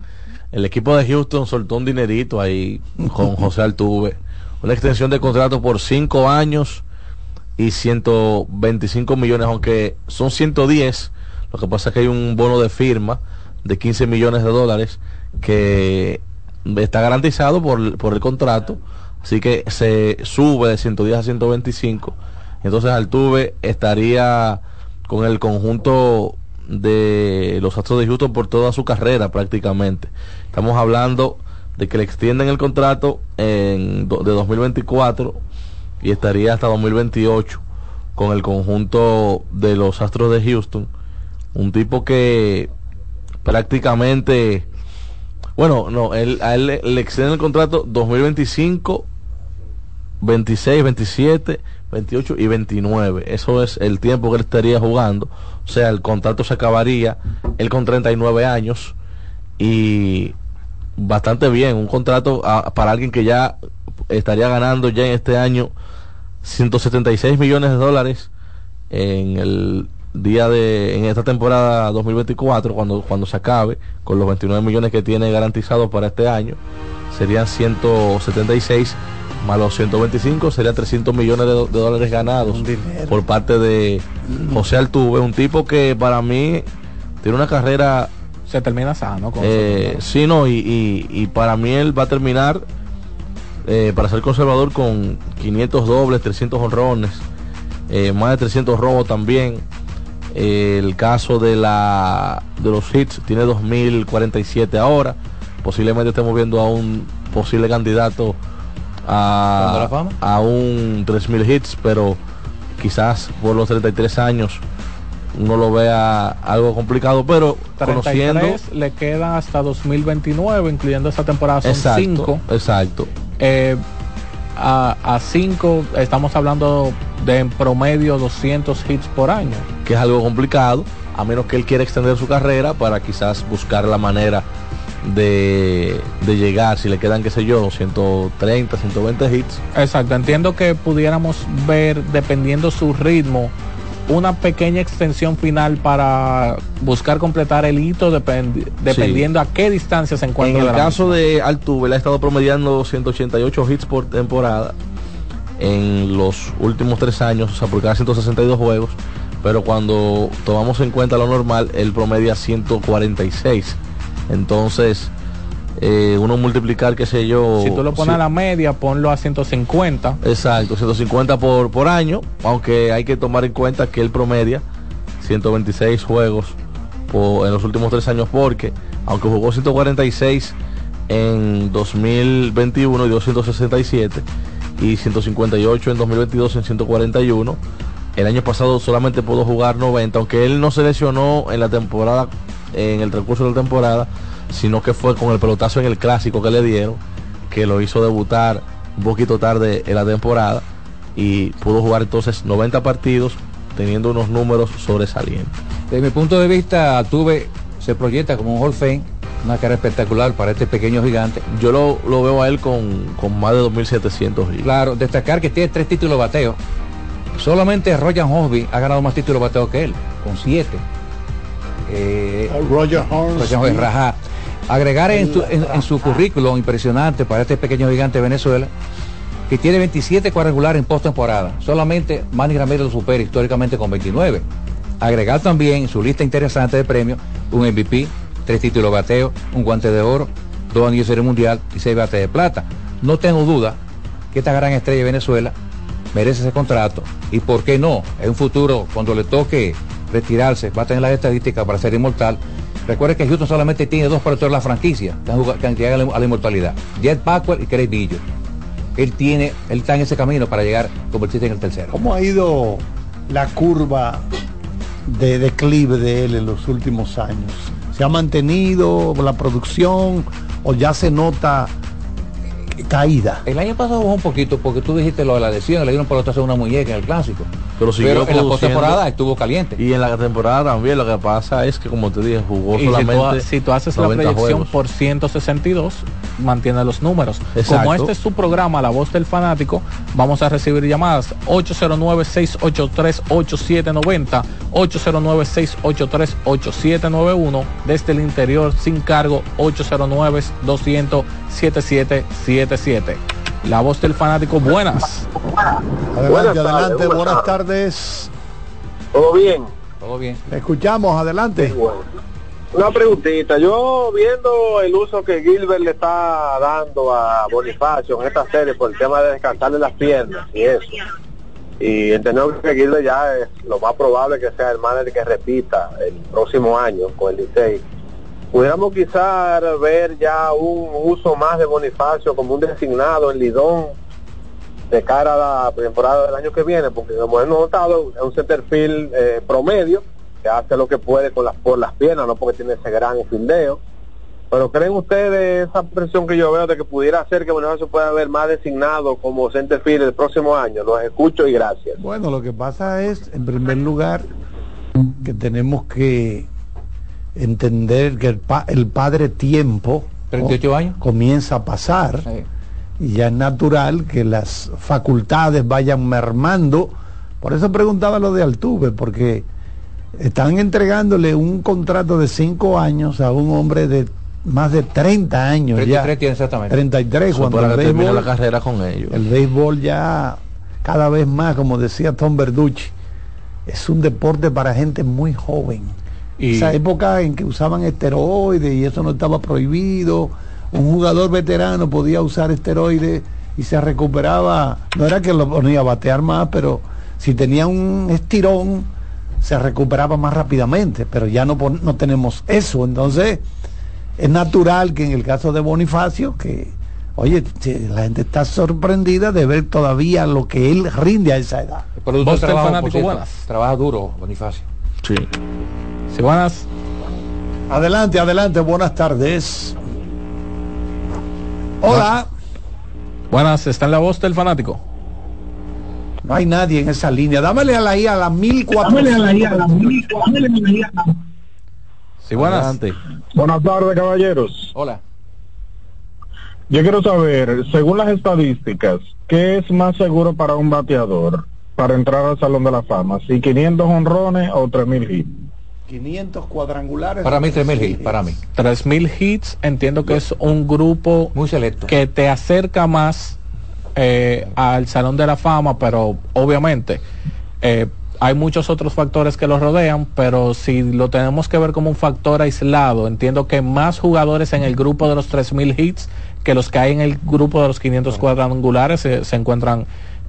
el equipo de Houston soltó un dinerito ahí con José Altuve. Una extensión de contrato por 5 años y 125 millones, aunque son 110. Lo que pasa es que hay un bono de firma de 15 millones de dólares que está garantizado por, por el contrato. Así que se sube de 110 a 125 entonces Altuve estaría con el conjunto de los Astros de Houston por toda su carrera prácticamente. Estamos hablando de que le extienden el contrato en, de 2024 y estaría hasta 2028 con el conjunto de los Astros de Houston. Un tipo que prácticamente, bueno, no, él, a él le, le extienden el contrato 2025, 26, 27 28 y 29. Eso es el tiempo que él estaría jugando. O sea, el contrato se acabaría él con 39 años y bastante bien. Un contrato para alguien que ya estaría ganando ya en este año 176 millones de dólares en el día de en esta temporada 2024 cuando cuando se acabe con los 29 millones que tiene garantizados para este año serían 176 más los 125 sería 300 millones de, dólares ganados por parte de José Altuve, un tipo que para mí tiene una carrera... Se termina sano. Con eh, sí, no, y, para mí él va a terminar, eh, para ser conservador, con 500 dobles, 300 honrones, eh, más de 300 robos también. el caso de, la, de los hits tiene 2047 ahora. Posiblemente estemos viendo a un posible candidato a, a un 3000 hits, pero quizás por los 33 años uno lo vea algo complicado, pero 33 conociendo le quedan hasta 2029, incluyendo esta temporada son 5. Exacto. Eh, a 5 estamos hablando de en promedio 200 hits por año. Que es algo complicado, a menos que él quiera extender su carrera para quizás buscar la manera de, llegar, si le quedan, qué sé yo, 130, 120 hits. Exacto, entiendo que pudiéramos ver, dependiendo su ritmo, una pequeña extensión final para buscar completar el hito dependiendo a qué distancia se encuentra. En el caso de Altuve, ha estado promediando 188 hits por temporada en los últimos tres años, o sea, por cada 162 juegos, pero cuando tomamos en cuenta lo normal, él promedia 146 entonces, eh, uno multiplicar, qué sé yo. Si tú lo pones a la media, ponlo a 150. Exacto, 150 por, por año, aunque hay que tomar en cuenta que él promedia 126 juegos en los últimos tres años, porque aunque jugó 146 en 2021 y 267 y 158 en 2022 en 141, el año pasado solamente pudo jugar 90, aunque él no se lesionó en la temporada en el transcurso de la temporada, sino que fue con el pelotazo en el clásico que le dieron, que lo hizo debutar un poquito tarde en la temporada y pudo jugar entonces 90 partidos teniendo unos números sobresalientes. Desde mi punto de vista, Tuve se proyecta como un Hall Fame, una cara espectacular para este pequeño gigante. Yo lo, veo a él con, más de 2.700. Claro, destacar que tiene tres títulos de bateo. Solamente Roger Hosby ha ganado más títulos de bateo que él, con siete. Eh, Roger Horns. Agregar en, su currículum impresionante para este pequeño gigante de Venezuela, que tiene 27 cuadrangulares en postemporada. Solamente Manny Ramírez lo supera históricamente con 29. Agregar también en su lista interesante de premios un MVP, tres títulos de bateo, un guante de oro, dos anillos de mundial y seis bates de plata. No tengo duda que esta gran estrella de Venezuela merece ese contrato y por qué no, en un futuro cuando le toque retirarse, va a tener las estadísticas para ser inmortal. Recuerde que Houston solamente tiene dos peloteros de la franquicia que han llegado a la inmortalidad. Jet Packwell y Craig Billo. Él tiene, él está en ese camino para llegar a convertirse en el tercero. ¿Cómo ha ido la curva de declive de él en los últimos años? ¿Se ha mantenido la producción o ya se nota caída. El año pasado bajó un poquito porque tú dijiste lo de la lesión, le dieron pelotazo a una muñeca en el clásico. Pero, Pero en la postemporada estuvo caliente. Y en la temporada también lo que pasa es que, como te dije, jugó Y si tú, solamente. si tú haces la 90 proyección juegos. por 162, mantiene los números. Exacto. Como este es su programa, La Voz del Fanático, vamos a recibir llamadas 809-683-8790, 809-683-8791, desde el interior sin cargo 809-200-7777. La Voz del Fanático, buenas. Adelante, Buenas tardes, adelante, buenas buenas tardes. ¿Todo bien? Todo bien. Escuchamos, adelante. Una preguntita. Yo viendo el uso que Gilbert le está dando a Bonifacio en esta serie por el tema de descansarle las piernas y eso. Y entendemos que Gilbert ya es lo más probable que sea el manager que repita el próximo año con el Licey. Pudiéramos quizás ver ya un uso más de Bonifacio como un designado en Lidón de cara a la temporada del año que viene, porque como hemos notado, es un centerfield eh, promedio, que hace lo que puede con las por las piernas, no porque tiene ese gran fildeo. Pero ¿creen ustedes esa presión que yo veo de que pudiera hacer que Bonifacio pueda haber más designado como centerfield el próximo año? Los escucho y gracias. Bueno, lo que pasa es, en primer lugar, que tenemos que entender que el, pa- el padre tiempo 38 años. comienza a pasar y ya es natural que las facultades vayan mermando. Por eso preguntaba lo de Altuve, porque están entregándole un contrato de cinco años a un hombre de más de 30 años ya. 33 tiene exactamente. 33 Eso cuando el béisbol- la carrera con ellos. el béisbol ya cada vez más, como decía Tom Verducci, es un deporte para gente muy joven. Y- Esa época en que usaban esteroides y eso no estaba prohibido, un jugador veterano podía usar esteroides y se recuperaba, no era que lo ponía a batear más, pero si tenía un estirón se recuperaba más rápidamente, pero ya no, no tenemos eso, entonces es natural que en el caso de Bonifacio, que, oye, la gente está sorprendida de ver todavía lo que él rinde a esa edad. Fanático, por cierto, buenas. Trabaja duro, Bonifacio. Sí. Sí, buenas. Adelante, adelante, buenas tardes. Hola. Buenas, está en La Voz del Fanático. No hay nadie en esa línea. Dámele a la I a la 1400. Sí, buenas. Adelante. Buenas tardes, caballeros. Hola. Yo quiero saber, según las estadísticas, ¿qué es más seguro para un bateador para entrar al Salón de la Fama? ¿Si 500 honrones o 3000 hits? 500 cuadrangulares. Para mí, 3.000 hits, para mí. 3000 hits, entiendo que es un grupo Muy selecto. que te acerca más eh, al Salón de la Fama, pero obviamente eh, hay muchos otros factores que lo rodean, pero si lo tenemos que ver como un factor aislado, entiendo que más jugadores en el grupo de los 3000 hits que los que hay en el grupo de los 500 cuadrangulares se, se encuentran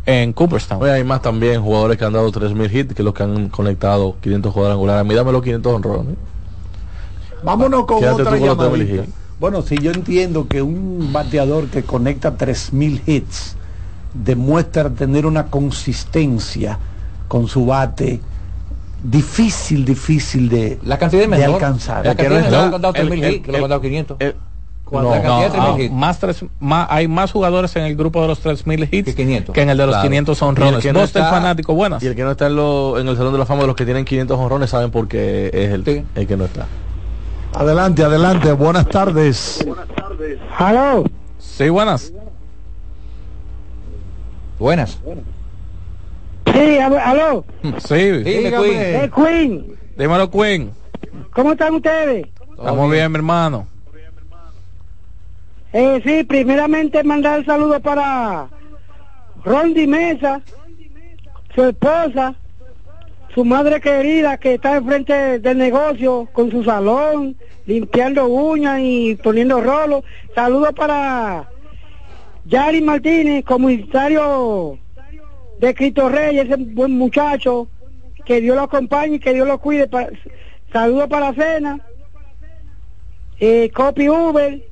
en Cooperstown. Hoy hay más también jugadores que han dado 3.000 hits que los que han conectado 500 cuadrangulares. A mí dame los 500 honrones. Vámonos con Quédate otra llamadita. 3000 hits. Bueno, si yo entiendo que un bateador que conecta 3000 hits demuestra tener una consistencia con su bate difícil, difícil de, La cantidad de menor. alcanzar. La cantidad es no, menor que han dado el- 3.000 el- hits, que lo han dado 500. No, la cantidad de no, 3.000 hits. más tres, más, hay más jugadores en el grupo de los 3000 hits Que 500. en el de los Claro. 500 Y el honrones. que no Voz del está- fanático, buenas. Y el que no está en, lo- en el Salón de la Fama de los que tienen 500 honrones saben por qué es el, Sí. el que no está. Adelante, adelante, buenas tardes. ¡Aló! Sí, buenas. Buenas. Sí, aló, Sí, Dime, Dígame. Queen. Queen, dímelo, Queen. ¿cómo están ustedes? Estamos bien, mi hermano. Eh, sí, primeramente mandar saludos para Rondi Mesa, su esposa, su madre querida que está enfrente del negocio con su salón, limpiando uñas y poniendo rolos. Saludos para Yari Martínez, comunitario de Cristo Rey, ese buen muchacho, que Dios lo acompañe y que Dios lo cuide. Saludos para Cena, eh, Copy Uber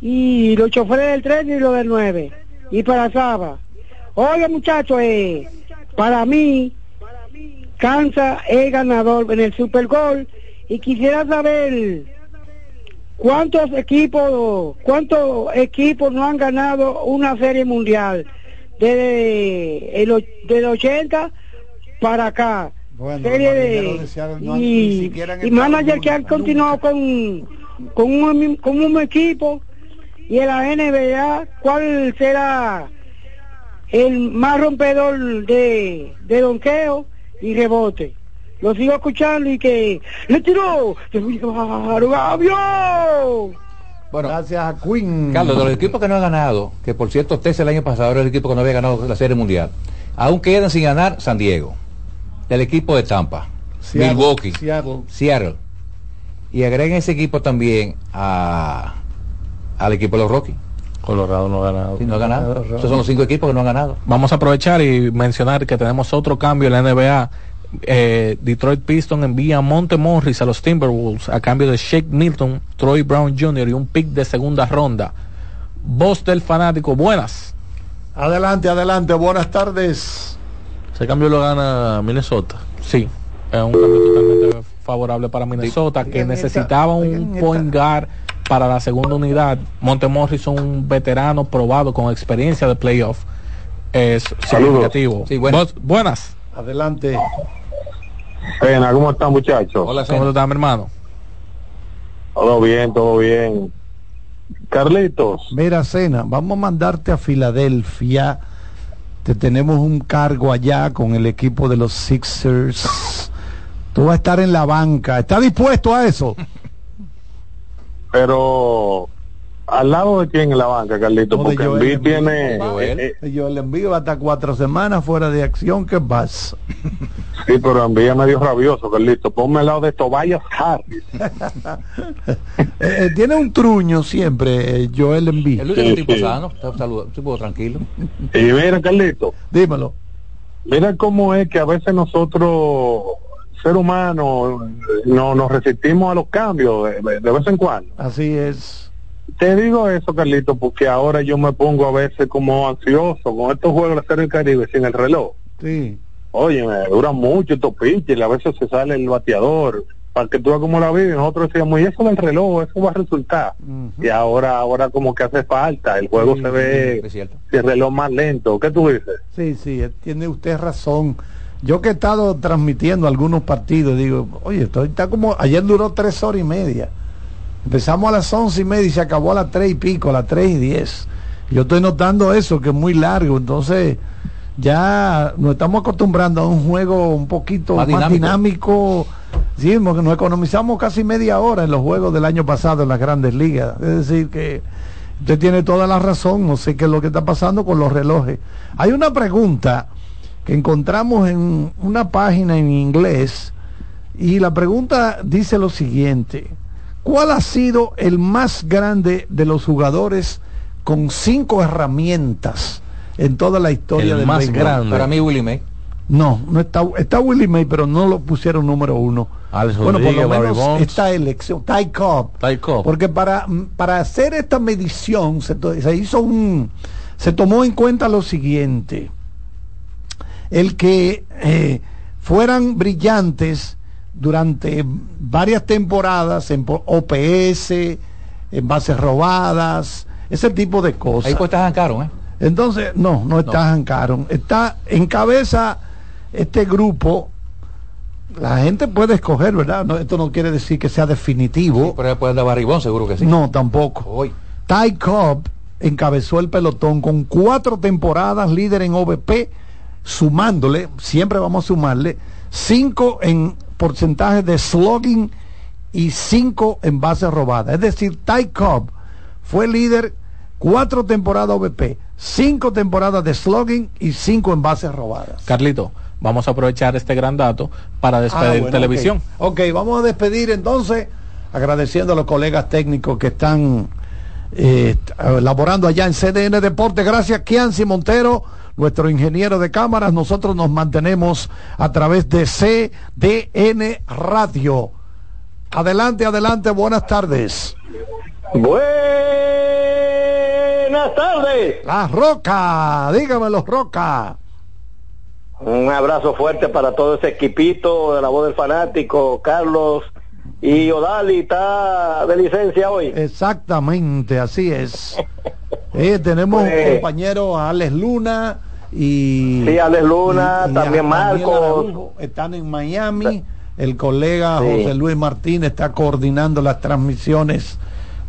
y los choferes del tren y los del 9 y para Saba. Oye muchachos, eh, para mí Kansas es ganador en el Super Bowl. Y quisiera saber ¿cuántos equipos, cuántos equipos no han ganado una serie mundial. Desde el, del 80 para acá? Bueno, serie de, no y, y manager que han continuado con, con, un, con un equipo y en la NBA, ¿cuál será el más rompedor de, de donqueo y rebote? Lo sigo escuchando y que le tiró, llevaron, avión. Bueno, Gracias a Queen. Carlos, de los equipos que no han ganado, que por cierto Texas el año pasado era el equipo que no había ganado la Serie Mundial, aún quedan sin ganar San Diego, el equipo de Tampa, Seattle, Milwaukee, Seattle. Seattle. Y agreguen ese equipo también a, al equipo de los Rockies. Colorado no ha ganado. Sí, no ha ganado. Esos son los cinco equipos que no han ganado. Vamos a aprovechar y mencionar que tenemos otro cambio en la NBA. Eh, Detroit Pistons envía a Monte Morris a los Timberwolves a cambio de Shake Milton, Troy Brown Jr. y un pick de segunda ronda. Voz del fanático, buenas. Adelante, adelante, buenas tardes. Ese cambio lo gana Minnesota. Sí, es un cambio totalmente favorable para Minnesota que esta- necesitaba un point guard para la segunda unidad. Monte Morris un veterano probado con experiencia de playoff. Es significativo. Sí, buenas. Buenas. Adelante. Pena, ¿cómo están muchachos? Hola, ¿Cómo estás, mi hermano? Todo bien, todo bien. Carlitos, Mira, Cena, vamos a mandarte a Filadelfia. Te tenemos un cargo allá con el equipo de los Sixers. Tú vas a estar en la banca. ¿Estás dispuesto a eso? pero al lado de quién en la banca, Carlitos, No, porque Joel Embiid Embiid. tiene Joel. eh, eh, Yo le envío hasta cuatro semanas fuera de acción. ¿Qué pasa? sí, pero Embiid es medio rabioso, Carlitos. Ponme al lado de Tobias Harris. Eh, eh, tiene un truño siempre, eh, Joel El Embiid. último Sí, tipo sí. sano, está saludo- tipo tranquilo. Y mira, Carlitos, Dímelo. mira cómo es que a veces nosotros, ser humanos, no nos resistimos a los cambios de, de vez en cuando. Así es. Te digo eso, Carlitos, porque ahora yo me pongo a veces como ansioso con estos juegos de la Serie del Caribe sin el reloj. Sí. Oye, me duran mucho estos pitches, a veces se sale el bateador, para que tú veas cómo la vives. Nosotros decíamos, y eso del reloj, eso va a resultar. Y ahora, ahora como que hace falta, el juego Sí, se ve, Es cierto. el reloj más lento. ¿Qué tú dices? Sí, sí, eh, tiene usted razón. Yo que he estado transmitiendo algunos partidos, digo, oye, esto está como, ayer duró tres horas y media. Empezamos a las once y media y se acabó a las tres y pico, a las tres y diez. Yo estoy notando eso, que es muy largo, entonces ya nos estamos acostumbrando a un juego un poquito Más más, dinámico. dinámico. Sí, nos economizamos casi media hora en los juegos del año pasado en las grandes ligas. Es decir, que usted tiene toda la razón, no sé qué es lo que está pasando con los relojes. Hay una pregunta que encontramos en una página en inglés y la pregunta dice lo siguiente. ¿Cuál ha sido el más grande de los jugadores con cinco herramientas en toda la historia El del más béisbol? grande. Para mí, Willie May. No, no está, está Willie May, pero no lo pusieron número uno. Alex bueno, por lo Barry menos esta elección, Ty Cobb. Ty Cobb. Porque para, para hacer esta medición se hizo un, se tomó en cuenta lo siguiente, el que eh, fueran brillantes durante varias temporadas en OPS, en bases robadas, ese tipo de cosas. Ahí pues está ¿eh? Entonces, no, no está Hank Aaron. Está en cabeza este grupo. La gente puede escoger, ¿verdad? No, esto no quiere decir que sea definitivo. Pero después de Barribón, seguro que sí. No, tampoco. Hoy. Ty Cobb encabezó el pelotón con cuatro temporadas líder en OVP, sumándole, siempre vamos a sumarle, cinco en porcentaje de slugging y cinco en bases robadas. Es decir, Ty Cobb fue líder cuatro temporadas OVP, cinco temporadas de slugging y cinco en bases robadas. Carlito, vamos a aprovechar este gran dato para despedir Ah, bueno, televisión. ok. ok, vamos a despedir entonces, agradeciendo a los colegas técnicos que están eh, laborando allá en CDN Deporte. Gracias, Kianci Montero, nuestro ingeniero de cámaras. Nosotros nos mantenemos a través de CDN Radio. Adelante, adelante, buenas tardes. Buenas tardes. La Roca, dígamelo, Roca. Un abrazo fuerte para todo ese equipito de la voz del fanático, Carlos, Y Odali está de licencia hoy. Exactamente, así es. Eh, tenemos un Pues- compañero Alex Luna y Sí, Alex Luna, y- y también Marcos. Están en Miami. El colega Sí. José Luis Martínez está coordinando las transmisiones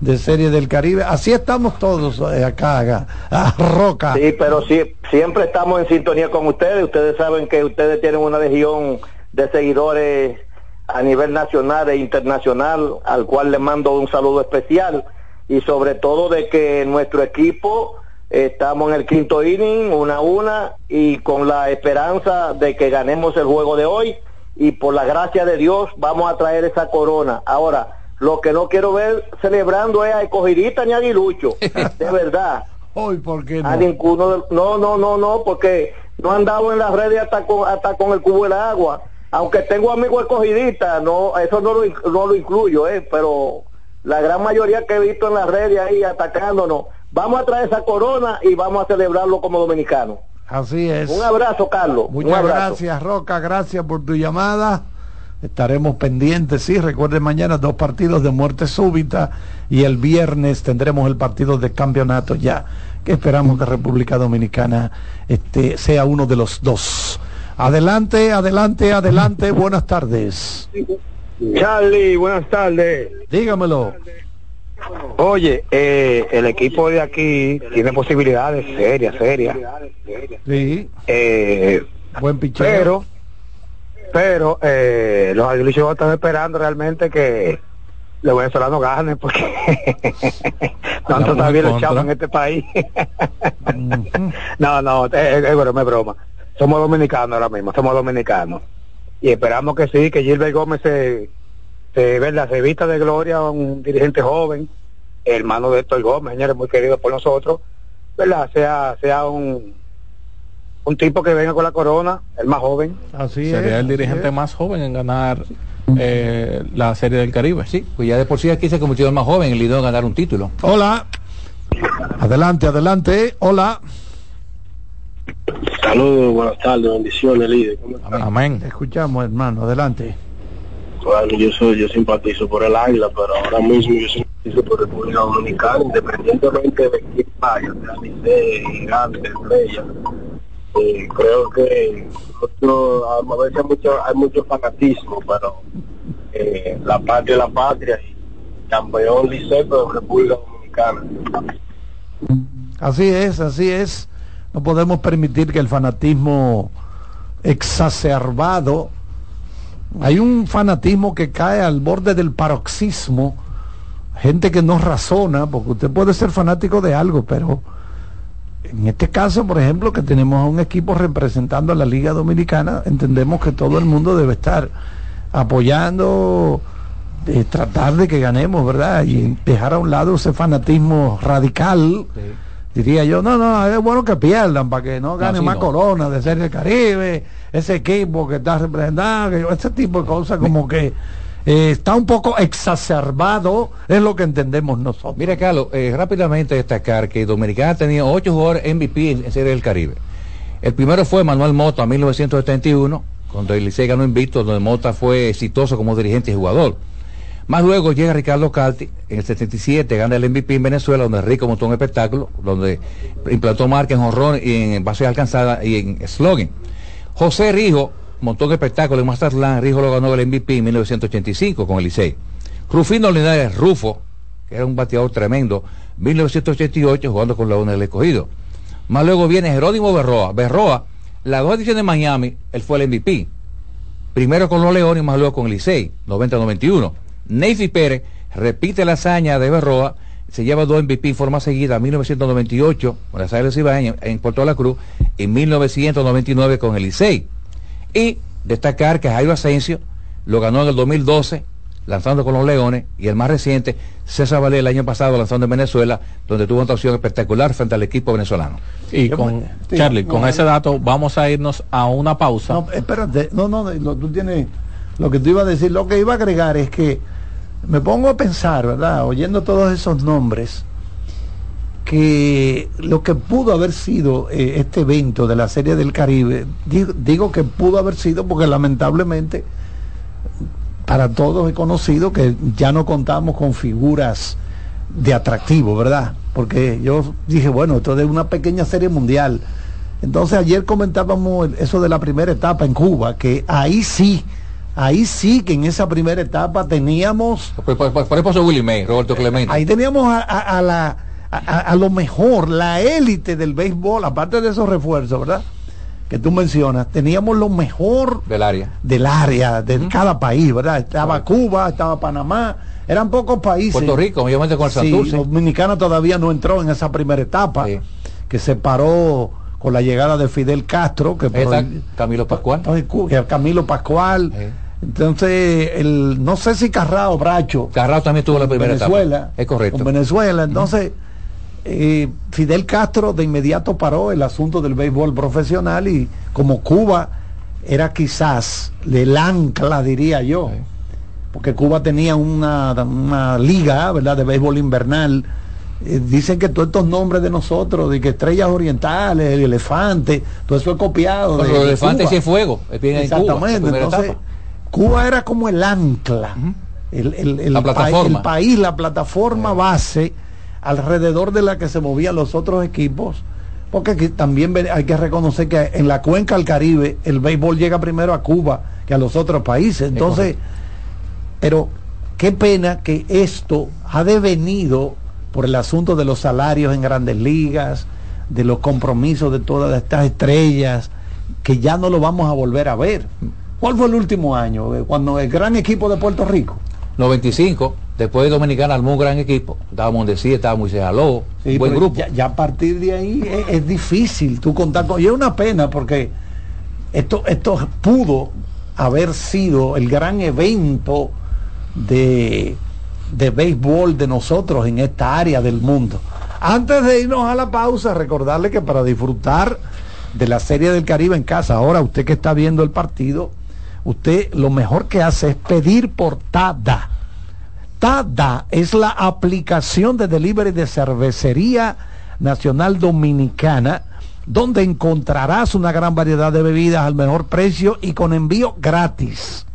de Serie del Caribe. Así estamos todos eh, acá, acá, a Roca. Sí, pero sí, siempre estamos en sintonía con ustedes. Ustedes saben que ustedes tienen una legión de seguidores a nivel nacional e internacional, al cual les mando un saludo especial. Y sobre todo de que nuestro equipo estamos en el quinto inning, una a una, y con la esperanza de que ganemos el juego de hoy. Y por la gracia de Dios vamos a traer esa corona. Ahora, lo que no quiero ver celebrando es a Escogidita ni a Aguilucho. De verdad. Hoy, ¿por qué no? A ninguno de- no, no, no, no, porque no han dado en las redes hasta con, hasta con el cubo del agua. Aunque tengo amigos escogidistas, no, eso no lo, no lo incluyo, eh, pero la gran mayoría que he visto en las redes ahí atacándonos, vamos a traer esa corona y vamos a celebrarlo como dominicanos. Así es. Un abrazo, Carlos. Muchas abrazo. gracias, Roca. Gracias por tu llamada. Estaremos pendientes, sí. Recuerde mañana dos partidos de muerte súbita y el viernes tendremos el partido de campeonato ya, que esperamos que República Dominicana este, sea uno de los dos. Adelante, adelante, adelante. Buenas tardes. Charlie, buenas tardes. Dígamelo. Oye, eh, el equipo de aquí tiene posibilidades serias, serias. Sí. Eh, Buen picheo. pero, pero eh, los aguiluchos están esperando realmente que los venezolanos ganen porque tanto está bien los chavos en este país. no, no, es, es, es broma, es broma. Somos dominicanos ahora mismo, somos dominicanos. Y esperamos que sí, que Gilbert Gómez se, se, ¿verdad? se vista de gloria, un dirigente joven, hermano de Héctor Gómez, señores, muy querido por nosotros, ¿verdad? Sea, sea un, un tipo que venga con la corona, el más joven. Así Sería el dirigente más joven en ganar eh, la Serie del Caribe. Sí, pues ya de por sí aquí se convirtió el más joven, el líder en ganar un título. Hola. Adelante, adelante. Hola. Saludos, buenas tardes, bendiciones, líder. Amén. Escuchamos, hermano. Adelante. Bueno, yo soy, yo simpatizo por el Águila, pero ahora mismo yo simpatizo por República Dominicana, independientemente de quién vaya, sea Licey, Gigante, Estrella. Creo que mucho, a veces hay mucho, hay mucho fanatismo, pero eh, la patria es la patria y campeón Licey, pero República Dominicana. Así es, así es. No podemos permitir que el fanatismo exacerbado, hay un fanatismo que cae al borde del paroxismo, gente que no razona, porque usted puede ser fanático de algo, pero en este caso, por ejemplo, que tenemos a un equipo representando a la Liga Dominicana, entendemos que todo el mundo debe estar apoyando, eh, tratar de que ganemos, ¿verdad? Y dejar a un lado ese fanatismo radical. Diría yo, no, no, es bueno que pierdan para que no ganen sí, más no. coronas de Serie del Caribe, ese equipo que está representando, que- ese tipo de cosas como que eh, está un poco exacerbado, es lo que entendemos nosotros. Mira, Carlos, eh, rápidamente destacar que Dominicana tenía ocho jugadores MVP en, en Serie del Caribe. El primero fue Manuel Mota en 1971, cuando el ganó invicto, donde Mota fue exitoso como dirigente y jugador. Más luego llega Ricardo Calti, en el 77 gana el MVP en Venezuela, donde Rico montó un espectáculo, donde implantó marca en honrón y en base alcanzada y en slogan. José Rijo montó un espectáculo en Mazatlán, Rijo lo ganó el MVP en 1985 con el Licey. Rufino Linares Rufo, que era un bateador tremendo, 1988 jugando con la UNA del Escogido. Más luego viene Jerónimo Berroa. Berroa, las dos ediciones de Miami, él fue el MVP. Primero con los Leones y más luego con el Licey, 90-91. Neyfi Pérez repite la hazaña de Berroa, se lleva dos MVP en forma seguida, 1998 con las Águilas Ibaeñas en Puerto de la Cruz y 1999 con el Licey. Y destacar que Jairo Asensio lo ganó en el 2012 lanzando con los Leones y el más reciente César Valé el año pasado lanzando en Venezuela donde tuvo una actuación espectacular frente al equipo venezolano. Y con Sí, Charlie, no, con no, ese dato vamos a irnos a una pausa. No, espérate, no, no, no, tú tienes lo que tú ibas a decir, lo que iba a agregar es que me pongo a pensar, ¿verdad? Oyendo todos esos nombres, que lo que pudo haber sido eh, este evento de la Serie del Caribe, digo, que pudo haber sido porque lamentablemente para todos es conocido que ya no contamos con figuras de atractivo, ¿verdad? Porque yo dije, bueno, esto es una pequeña serie mundial. Entonces ayer comentábamos eso de la primera etapa en Cuba, que ahí sí, ahí sí que en esa primera etapa teníamos... Por, por, por, por eso Willy May, Roberto Clemente. Ahí teníamos a, a- a la, a, a lo mejor, la élite del béisbol, aparte de esos refuerzos, ¿verdad? Que tú mencionas, teníamos lo mejor Del área. del área, de cada país, ¿verdad? Estaba Cuba, estaba Panamá, eran pocos países. Puerto Rico, obviamente con el Sí, Santurce. Dominicana todavía no entró en esa primera etapa, que se paró con la llegada de Fidel Castro, que Camilo Pascual. Camilo Pascual. Entonces, el, no sé si Carrao Bracho. Carrao también tuvo la primera Venezuela, etapa. Es correcto. Con Venezuela. Entonces, eh, Fidel Castro de inmediato paró el asunto del béisbol profesional y como Cuba era quizás el ancla, diría yo, porque Cuba tenía una, una liga, ¿verdad?, de béisbol invernal. Eh, dicen que todos estos nombres de nosotros, de que estrellas orientales, el elefante, todo eso es copiado. Bueno, de- los de elefantes Cuba. y el fuego, viene en Cuba, Exactamente. Entonces, etapa. Cuba era como el ancla, el, el- el La pa- plataforma. el país, la plataforma base alrededor de la que se movían los otros equipos. Porque aquí también hay que reconocer que en la cuenca del Caribe el béisbol llega primero a Cuba que a los otros países. Entonces, pero qué pena que esto ha devenido por el asunto de los salarios en grandes ligas, de los compromisos de todas estas estrellas, que ya no lo vamos a volver a ver. ¿Cuál fue el último año? Eh, Cuando el gran equipo de Puerto Rico. 95, después de Dominicana armó un gran equipo. Estaba Mondesí, estaba Moisés Aló, Sí, buen grupo. Ya, ya a partir de ahí es, es difícil tú contar con... Y es una pena porque esto, esto pudo haber sido el gran evento de, de béisbol de nosotros en esta área del mundo. Antes de irnos a la pausa, recordarle que para disfrutar de la Serie del Caribe en casa, ahora usted que está viendo el partido, usted lo mejor que hace es pedir por TADA. TADA es la aplicación de delivery de cervecería nacional dominicana donde encontrarás una gran variedad de bebidas al mejor precio y con envío gratis.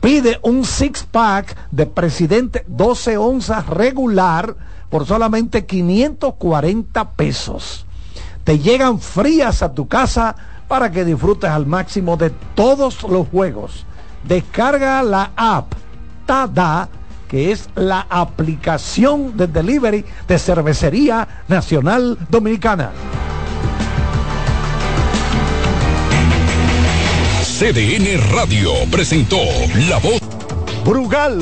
Pide un six pack de presidente 12 onzas regular por solamente 540 pesos. Te llegan frías a tu casa para que disfrutes al máximo de todos los juegos. Descarga la app TADA, que es la aplicación de delivery de Cervecería Nacional Dominicana. CDN Radio presentó La Voz. Brugal,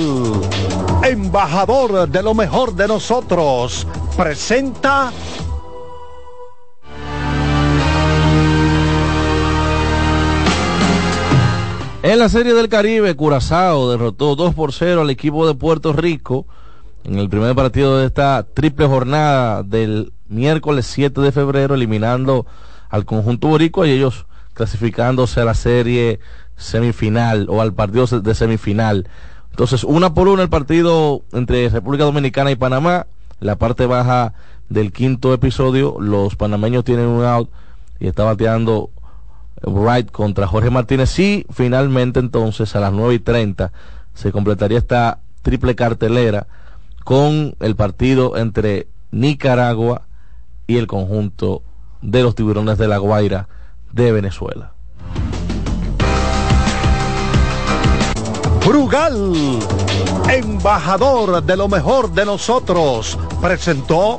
embajador de lo mejor de nosotros, presenta En la Serie del Caribe, Curazao derrotó 2 por 0 al equipo de Puerto Rico en el primer partido de esta triple jornada del miércoles 7 de febrero, eliminando al conjunto boricua y ellos clasificándose a la serie semifinal o al partido de semifinal. Entonces, una por una el partido entre República Dominicana y Panamá, la parte baja del quinto episodio, los panameños tienen un out y está bateando Wright contra Jorge Martínez y finalmente entonces a las 9 y 30 se completaría esta triple cartelera con el partido entre Nicaragua y el conjunto de los tiburones de la Guaira de Venezuela. Brugal, embajador de lo mejor de nosotros, presentó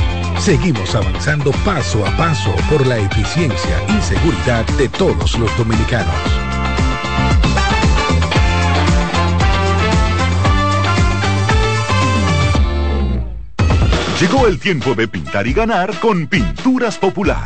Seguimos avanzando paso a paso por la eficiencia y seguridad de todos los dominicanos. Llegó el tiempo de pintar y ganar con Pinturas Popular.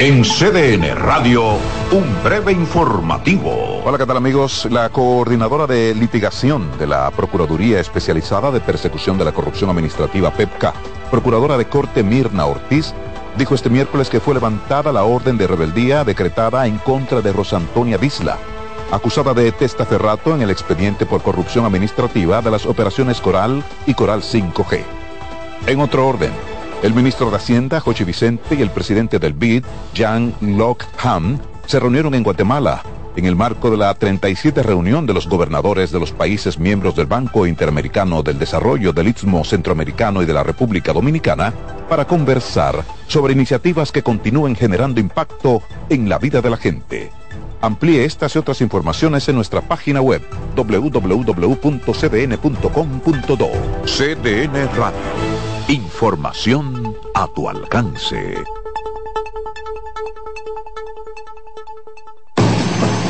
En CDN Radio, un breve informativo. Hola, ¿qué tal amigos? La coordinadora de litigación de la Procuraduría Especializada de Persecución de la Corrupción Administrativa PEPCA, Procuradora de Corte Mirna Ortiz, dijo este miércoles que fue levantada la orden de rebeldía decretada en contra de Rosantonia Visla, acusada de testaferrato en el expediente por corrupción administrativa de las operaciones Coral y Coral 5G. En otro orden, el ministro de Hacienda, Jochi Vicente, y el presidente del BID, Jan Locke Ham, se reunieron en Guatemala en el marco de la 37 reunión de los gobernadores de los países miembros del Banco Interamericano del Desarrollo del Istmo Centroamericano y de la República Dominicana para conversar sobre iniciativas que continúen generando impacto en la vida de la gente. Amplíe estas y otras informaciones en nuestra página web www.cdn.com.do. CDN Radio. Información a tu alcance.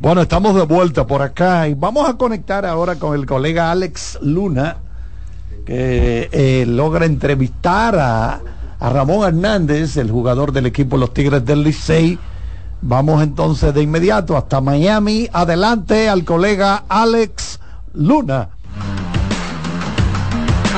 Bueno, estamos de vuelta por acá y vamos a conectar ahora con el colega Alex Luna, que eh, logra entrevistar a, a Ramón Hernández, el jugador del equipo Los Tigres del Licey. Vamos entonces de inmediato hasta Miami. Adelante al colega Alex Luna.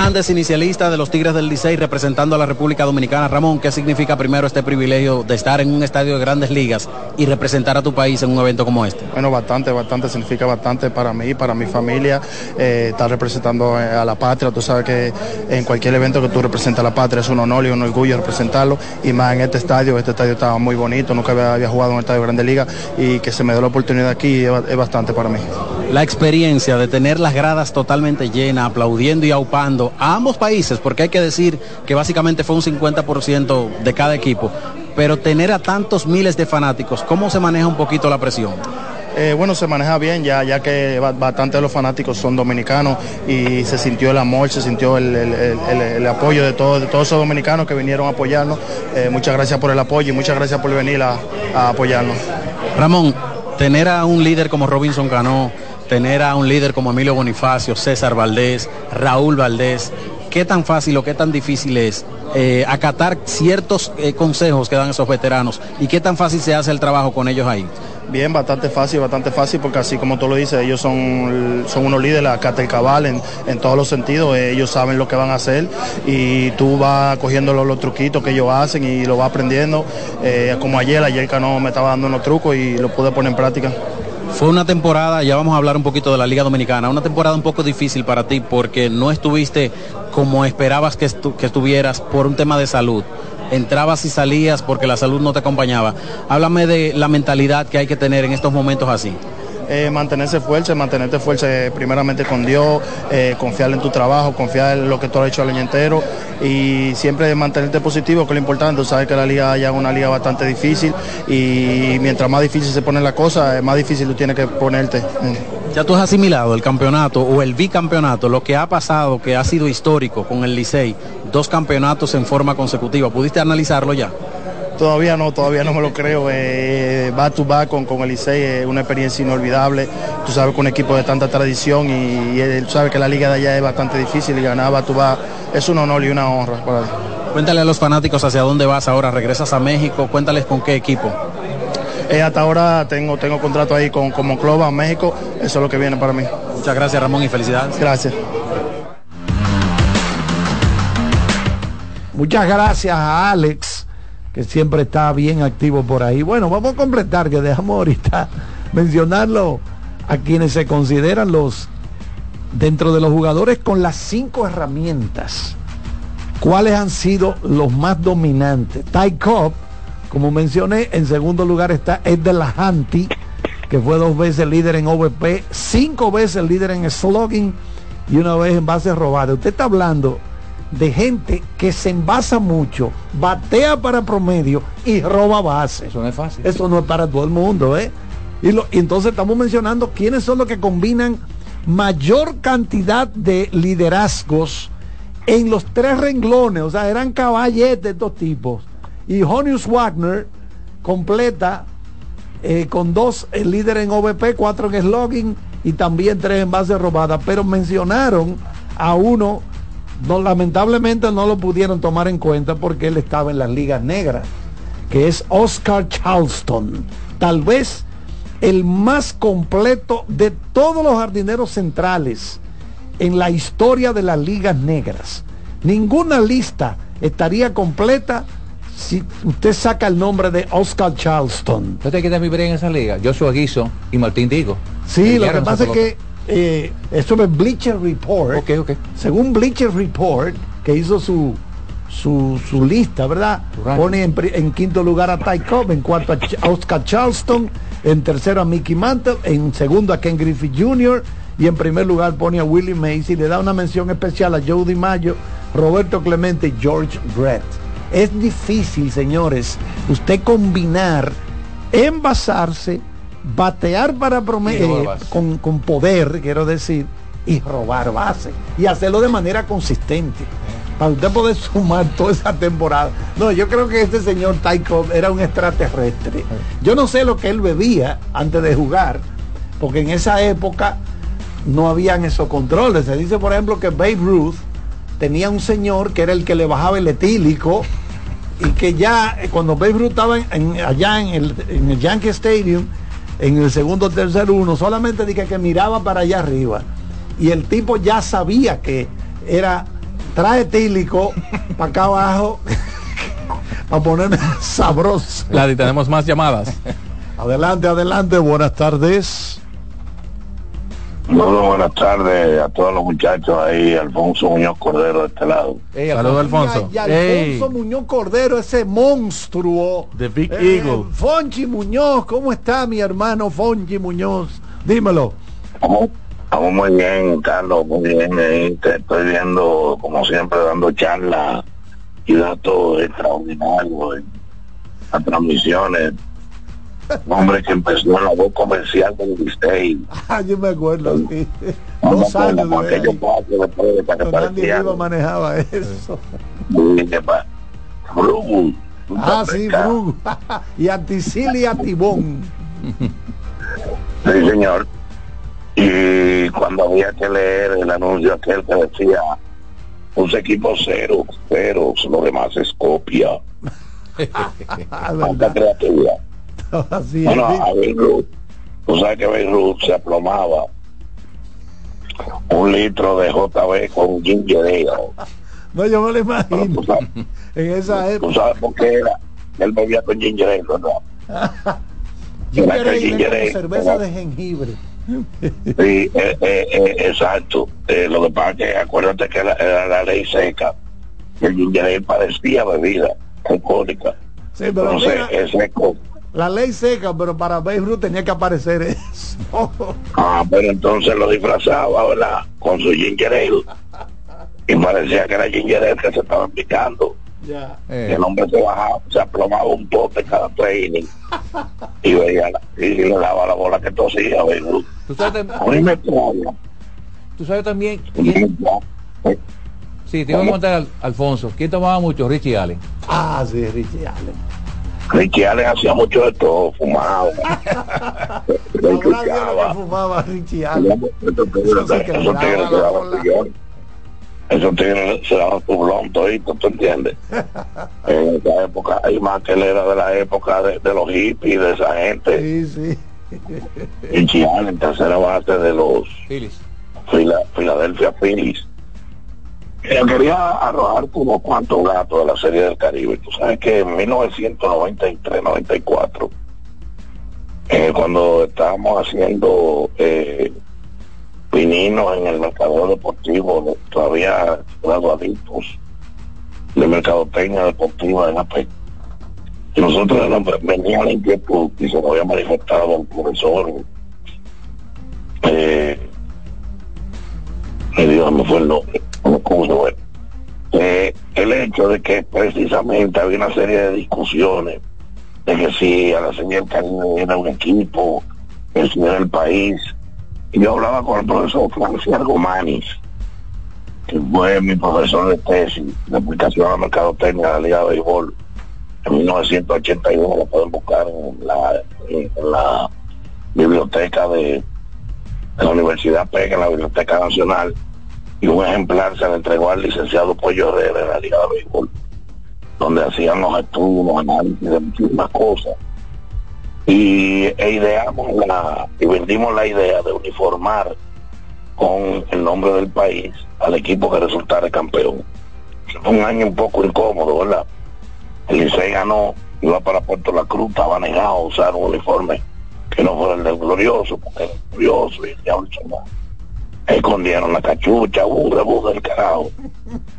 Hernández, inicialista de los Tigres del Licey, representando a la República Dominicana. Ramón, ¿qué significa primero este privilegio de estar en un estadio de grandes ligas y representar a tu país en un evento como este? Bueno, bastante, bastante, significa bastante para mí, para mi familia, eh, estar representando eh, a la patria. Tú sabes que en cualquier evento que tú representas a la patria es un honor y un orgullo representarlo. Y más en este estadio, este estadio estaba muy bonito, nunca había, había jugado en un estadio de grandes ligas y que se me dio la oportunidad aquí es, es bastante para mí. La experiencia de tener las gradas totalmente llenas, aplaudiendo y aupando a ambos países, porque hay que decir que básicamente fue un 50% de cada equipo, pero tener a tantos miles de fanáticos, ¿cómo se maneja un poquito la presión? Eh, bueno, se maneja bien, ya, ya que bastante de los fanáticos son dominicanos y se sintió el amor, se sintió el, el, el, el apoyo de, todo, de todos esos dominicanos que vinieron a apoyarnos. Eh, muchas gracias por el apoyo y muchas gracias por venir a, a apoyarnos. Ramón, tener a un líder como Robinson Cano, tener a un líder como Emilio Bonifacio, César Valdés, Raúl Valdés, ¿qué tan fácil o qué tan difícil es eh, acatar ciertos eh, consejos que dan esos veteranos y qué tan fácil se hace el trabajo con ellos ahí? Bien, bastante fácil, bastante fácil, porque así como tú lo dices, ellos son, son unos líderes, acá el cabal en, en todos los sentidos, eh, ellos saben lo que van a hacer y tú vas cogiendo los, los truquitos que ellos hacen y lo vas aprendiendo, como ayer, ayer Cano me estaba dando unos trucos y lo pude poner en práctica. Fue una temporada, ya vamos a hablar un poquito de la Liga Dominicana, una temporada un poco difícil para ti porque no estuviste como esperabas que, estu- que estuvieras por un tema de salud. Entrabas y salías porque la salud no te acompañaba. Háblame de la mentalidad que hay que tener en estos momentos así. Eh, mantenerse fuerte, mantenerte fuerte eh, primeramente con Dios, eh, confiar en tu trabajo, confiar en lo que tú has hecho el año entero y siempre mantenerte positivo, que es lo importante. Sabes que la liga ya es una liga bastante difícil y mientras más difícil se pone la cosa, más difícil tú tienes que ponerte. Ya tú has asimilado el campeonato o el bicampeonato, lo que ha pasado, que ha sido histórico con el Licey, dos campeonatos en forma consecutiva. ¿Pudiste analizarlo ya? Todavía no, todavía no me lo creo. Eh, back to back con, con el Licey es una experiencia inolvidable. Tú sabes que un equipo de tanta tradición y, y él sabe que la liga de allá es bastante difícil y ganar back to back es un honor y una honra para él. Cuéntale a los fanáticos hacia dónde vas ahora, regresas a México, cuéntales con qué equipo. Eh, hasta ahora tengo, tengo contrato ahí con, con Monclova, México. Eso es lo que viene para mí. Muchas gracias Ramón y felicidades. Gracias. Muchas gracias a Alex, que siempre está bien activo por ahí. Bueno, vamos a completar, que dejamos ahorita mencionarlo a quienes se consideran los dentro de los jugadores con las cinco herramientas. ¿Cuáles han sido los más dominantes? Ty Cobb, como mencioné, en segundo lugar está Ed de la Hanti, que fue dos veces líder en OVP, cinco veces líder en slugging y una vez en bases robadas. Usted está hablando de gente que se envasa mucho, batea para promedio y roba bases. Eso no es fácil. Eso no es para todo el mundo, ¿eh? Y, lo- y entonces estamos mencionando quiénes son los que combinan mayor cantidad de liderazgos en los tres renglones, o sea, eran caballetes de estos tipos. Y Honius Wagner completa eh, con dos el líder en OVP, cuatro en slogging y también tres en base robada. Pero mencionaron a uno, no, lamentablemente no lo pudieron tomar en cuenta porque él estaba en las ligas negras, que es Oscar Charleston. Tal vez el más completo de todos los jardineros centrales en la historia de las ligas negras. Ninguna lista estaría completa si usted saca el nombre de Oscar Charleston. ¿Usted quién vivir en esa liga? Joshua Guiso y Martín Digo. Sí, lo que pasa es que eh, eso es Bleacher Report. Según Bleacher Report, que hizo su, su, su lista, ¿verdad? Pone en, quinto lugar a Ty Cobb, en cuarto a Ch- a Oscar Charleston, en tercero a Mickey Mantle, en segundo a Ken Griffith Jr. y en primer lugar pone a Willie Mays y le da una mención especial a Joe DiMaggio, Roberto Clemente y George Brett. Es difícil, señores, usted combinar, envasarse, batear para promedio con, con poder, quiero decir, y robar base. Y hacerlo de manera consistente. Para usted poder sumar toda esa temporada. No, yo creo que este señor Ty Cobb era un extraterrestre. Yo no sé lo que él bebía antes de jugar, porque en esa época no habían esos controles. Se dice, por ejemplo, que Babe Ruth tenía un señor que era el que le bajaba el etílico y que ya eh, cuando Babe Ruth estaba en- en- allá en el, en el Yankee Stadium, en el segundo o tercer uno, solamente dije que miraba para allá arriba. Y el tipo ya sabía que era trae etílico para acá abajo para ponerme sabroso. Ladi, tenemos más llamadas. Adelante, adelante, buenas tardes. Buenas tardes a todos los muchachos ahí, Alfonso Muñoz Cordero de este lado. Saludos, Alfonso. Y, a- Alfonso Muñoz Cordero, ese monstruo. The Big Eh, Eagle. Fonchi Muñoz, ¿cómo está mi hermano Fonchi Muñoz? Dímelo. Estamos estamos muy bien, Carlos, muy bien. ahí te estoy viendo, como siempre, dando charlas y datos extraordinarios en las transmisiones. Un hombre que empezó en la voz comercial del Disney. Ah, yo me acuerdo, sí. Dos años Con aquellos pasos después de que. Riva manejaba eso. Y que pa- Brugu, tú Ah, sí. Brugo. y Anticili y Atibón. Sí, señor. Y cuando había que leer el anuncio aquel que decía, un equipo cero, cero, lo demás es copia. Falta creatividad. Así Bueno, a Beirut, tú sabes que Beirut se aplomaba un litro de JB con ginger ale. No, yo me lo imagino. En esa ¿Tú época. sabes por qué era? Él bebía con ginger ale, ¿verdad? Ginger ale ginger ale cerveza era- de jengibre. Sí, eh, eh, eh, exacto. Eh, lo que pasa es que acuérdate que era, era la ley seca. El ginger ale parecía bebida alcohólica. Sí, pero Entonces, mira, es seco. La ley seca, pero para Beirut tenía que aparecer eso. Ah, pero entonces lo disfrazaba, ¿verdad? Con su ginger ale. Y parecía que era ginger ale que se estaba picando. Ya. El hombre se bajaba, se aplomaba un pote cada training. Y veía la- y le daba la bola que tosía, Beirut. ¿Tú sabes, A me tú sabes también a quién, sí, te iba a contar al- Alfonso, ¿quién tomaba mucho? Richie Allen. Ah, sí, Richie Allen. Richie Allen hacía mucho de todo, escuchaba. fumaba Richie Allen. Esos tigres se daban bola. sillón. Esos tigres se daban su blon todito, ¿tú entiendes? en esa época, hay más que él era de la época de, de los hippies, de esa gente. Sí, sí. Richie Allen, tercera base de los Phillies. Fila- Philadelphia Phillies. Quería arrojarte unos cuantos gatos de la Serie del Caribe. Tú sabes que en 1993-94, eh, cuando estábamos haciendo eh, en el mercado deportivo, de- todavía graduaditos de mercadotecnia deportiva en AP. Y nosotros nos venía la inquietud y se nos había manifestado el profesor eh, me eh. El hecho de que precisamente había una serie de discusiones de que si a la señal Caribe era un equipo, que si era el país. Y yo hablaba con el profesor Francis Argomanis, que fue mi profesor de tesis de aplicación a la mercadotecnia de la Liga de Béisbol en 1981, lo pueden buscar en la, biblioteca de, de la Universidad PEC, en la Biblioteca Nacional, y un ejemplar se le entregó al licenciado Pollo Herrera de la Liga de Béisbol, donde hacían los estudios, los análisis de muchísimas cosas. Y e ideamos la, y vendimos la idea de uniformar con el nombre del país al equipo que resultara campeón. Fue un año un poco incómodo, ¿verdad? El Licey ganó, iba para Puerto La Cruz, estaba negado a usar un uniforme que no fuera el del glorioso, porque era glorioso y el diablo. Escondieron la cachucha, burra, burra del carajo.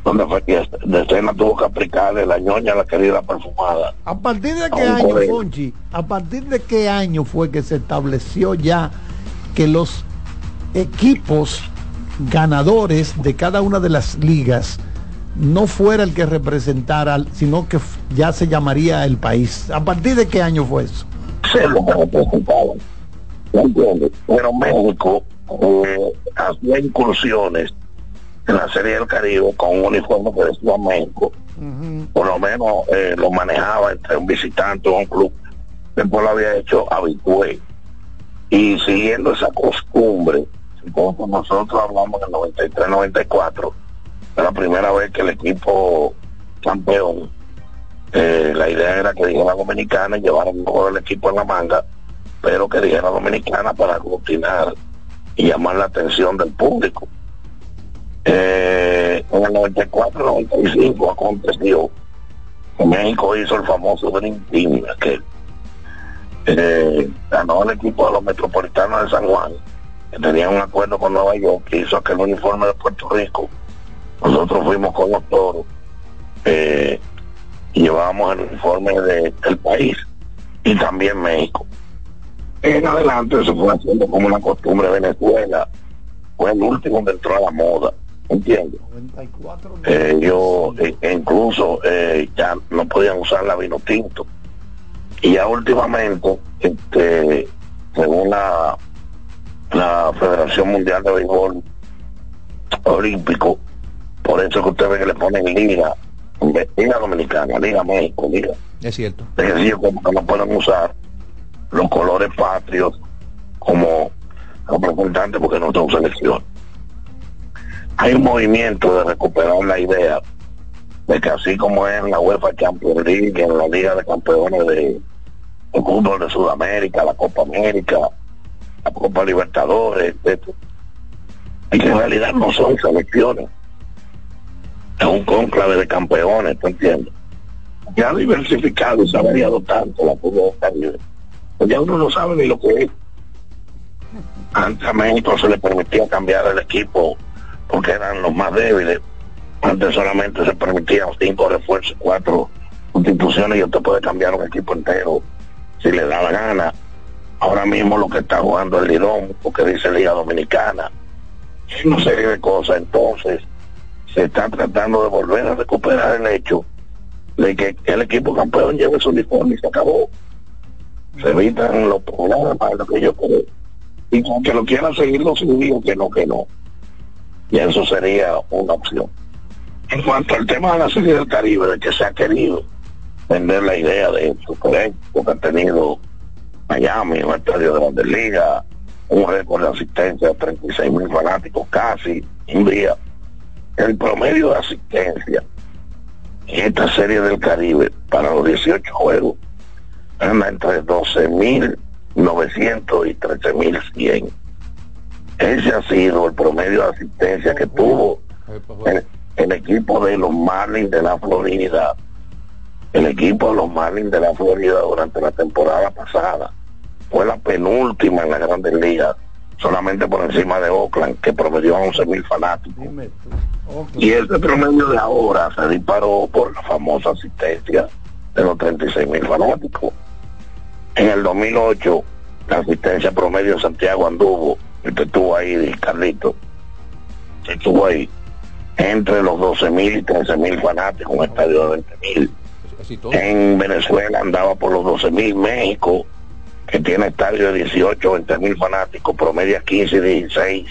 Donde fue que de escena tuvo que aplicarle la ñoña a la querida perfumada. ¿A partir de qué año. Fonchi? ¿A partir de qué año fue que se estableció ya que los equipos ganadores de cada una de las ligas no fuera el que representara, sino que ya se llamaría el país? ¿A partir de qué año fue eso? ser lo que representaban. ¿Me entiendes? Pero México eh, hacía incursiones en la Serie del Caribe con un uniforme que decía México. Por lo menos eh, lo manejaba entre un visitante o un club. Después lo había hecho habitué. Y siguiendo esa costumbre, como nosotros hablamos en el 93-94, fue la primera vez que el equipo campeón eh, la idea era que dijera dominicana y llevar el equipo en la manga, pero que dijera dominicana para aglutinar y llamar la atención del público. Eh, en el 94-95 aconteció México hizo el famoso Dream Team, aquel. Eh, ganó el equipo de los metropolitanos de San Juan, que tenía un acuerdo con Nueva York, que hizo aquel uniforme de Puerto Rico. Nosotros fuimos con los toros. Eh, llevábamos el uniforme de- del país y también México. En adelante se fue haciendo como una costumbre Venezuela, fue el último que entró a la moda, ¿entiendes? Eh, yo e- e incluso eh, ya no podían usar la vino tinto y ya últimamente este según la la Federación Mundial de Béisbol Olímpico por eso que usted ve que le ponen liga Liga Dominicana, Liga México, Liga Es cierto. es decir, como que no pueden usar los colores patrios como representante porque no son selección. Hay un movimiento de recuperar la idea de que así como es en la UEFA Champions League, en la Liga de Campeones de, de fútbol de Sudamérica, la Copa América, la Copa Libertadores, etc. Y que en realidad no son selecciones. Es un conclave de campeones, ¿tú entiendes? Ya ha diversificado y se ha variado tanto la fútbol caribe. Pues ya uno no sabe ni lo que es. Antes a México se le permitía cambiar el equipo porque eran los más débiles. Antes solamente se permitían cinco refuerzos, cuatro sustituciones y usted puede cambiar un equipo entero si le da la gana. Ahora mismo lo que está jugando el Lidón, porque dice Liga Dominicana, una serie de cosas. Entonces, se está tratando de volver a recuperar el hecho de que el equipo campeón lleve su uniforme y se acabó. Se evitan los problemas, lo que yo creo. Y que lo quiera seguir, lo digo que no, que no. Y eso sería una opción. En cuanto al tema de la Serie del Caribe, de que se ha querido vender la idea de eso, porque ha tenido Miami, un estadio de Grandes Ligas, un récord de asistencia de 36 mil fanáticos casi, un día. El promedio de asistencia en esta serie del Caribe para los 18 juegos anda entre 12.900 y 13.100. Ese ha sido el promedio de asistencia que tuvo el, el equipo de los Marlins de la Florida. El equipo de los Marlins de la Florida durante la temporada pasada fue la penúltima en la Grandes Ligas, solamente por encima de Oakland, que promedió a 11 mil fanáticos. Y ese promedio de ahora se disparó por la famosa asistencia de los 36 mil fanáticos. En el 2008, la asistencia promedio de Santiago anduvo, que estuvo ahí, Carlito, estuvo ahí, entre los 12 mil y 13 mil fanáticos, un estadio de 20 mil. En Venezuela andaba por los 12 mil, México, que tiene estadio de 18, 20 mil fanáticos, promedia 15 y 16.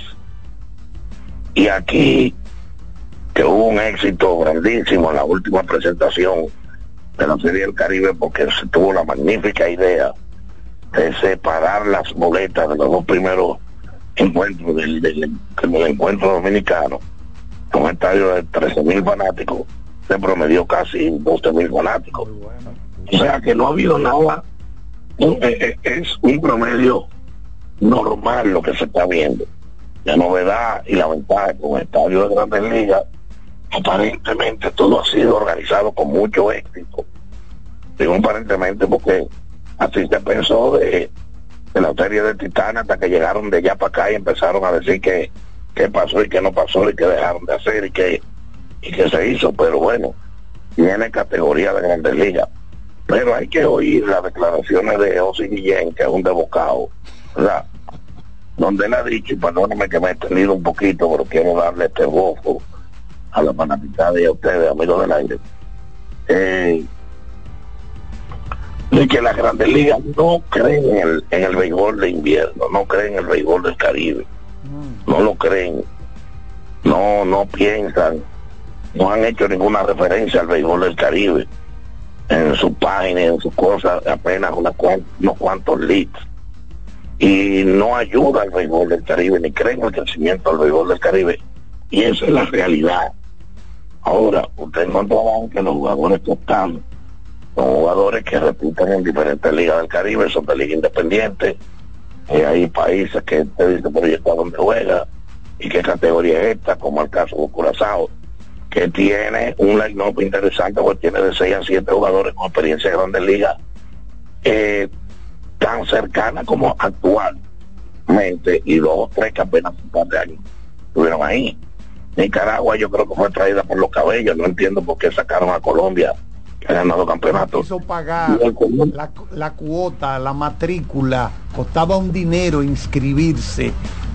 Y aquí, que hubo un éxito grandísimo en la última presentación de la Serie del Caribe, porque se tuvo la magnífica idea de separar las boletas de los dos primeros encuentros del, del, del encuentro dominicano, con un estadio de 13 mil fanáticos, se promedió casi 12 mil fanáticos. O sea que no ha habido nada eh, eh, es un promedio normal lo que se está viendo. La novedad y la ventaja con el estadio de Grandes Ligas, aparentemente todo ha sido organizado con mucho éxito. Aparentemente porque así se pensó de, de la serie de Titanes hasta que llegaron de allá para acá y empezaron a decir que qué pasó y qué no pasó y qué dejaron de hacer y qué y qué se hizo, pero bueno, tiene categoría de Grandes Ligas. Pero hay que oír las declaraciones de Osi Guillén, que es un devocado, ¿verdad? Donde él ha dicho, y perdóname que me he extendido un poquito, pero quiero darle este gozo a la fanaticada a ustedes, amigos del aire, eh, de que las grandes ligas no creen en el, en el béisbol de invierno, no creen en el béisbol del Caribe, no lo creen, no, no piensan, no han hecho ninguna referencia al béisbol del Caribe en su página, en sus cosas, apenas cuan- unos cuantos leads. Y no ayuda al béisbol del Caribe, ni creen en el crecimiento del béisbol del Caribe. Y esa es la realidad. Ahora, usted encontrará que los jugadores están son jugadores que repiten en diferentes ligas del Caribe, son de liga independiente. Eh, hay países que te dicen, pero ¿y está dónde juega? ¿Y qué categoría es esta? Como el caso de Curazao que tiene un line-up interesante, porque tiene de 6 a 7 jugadores con experiencia de grandes ligas, eh, tan cercana como actualmente, y dos o tres que apenas un par de años estuvieron ahí. Nicaragua yo creo que fue traída por los cabellos, no entiendo por qué sacaron a Colombia, que ha ganado campeonatos. quiso pagar la, la cuota, la matrícula, costaba un dinero inscribirse.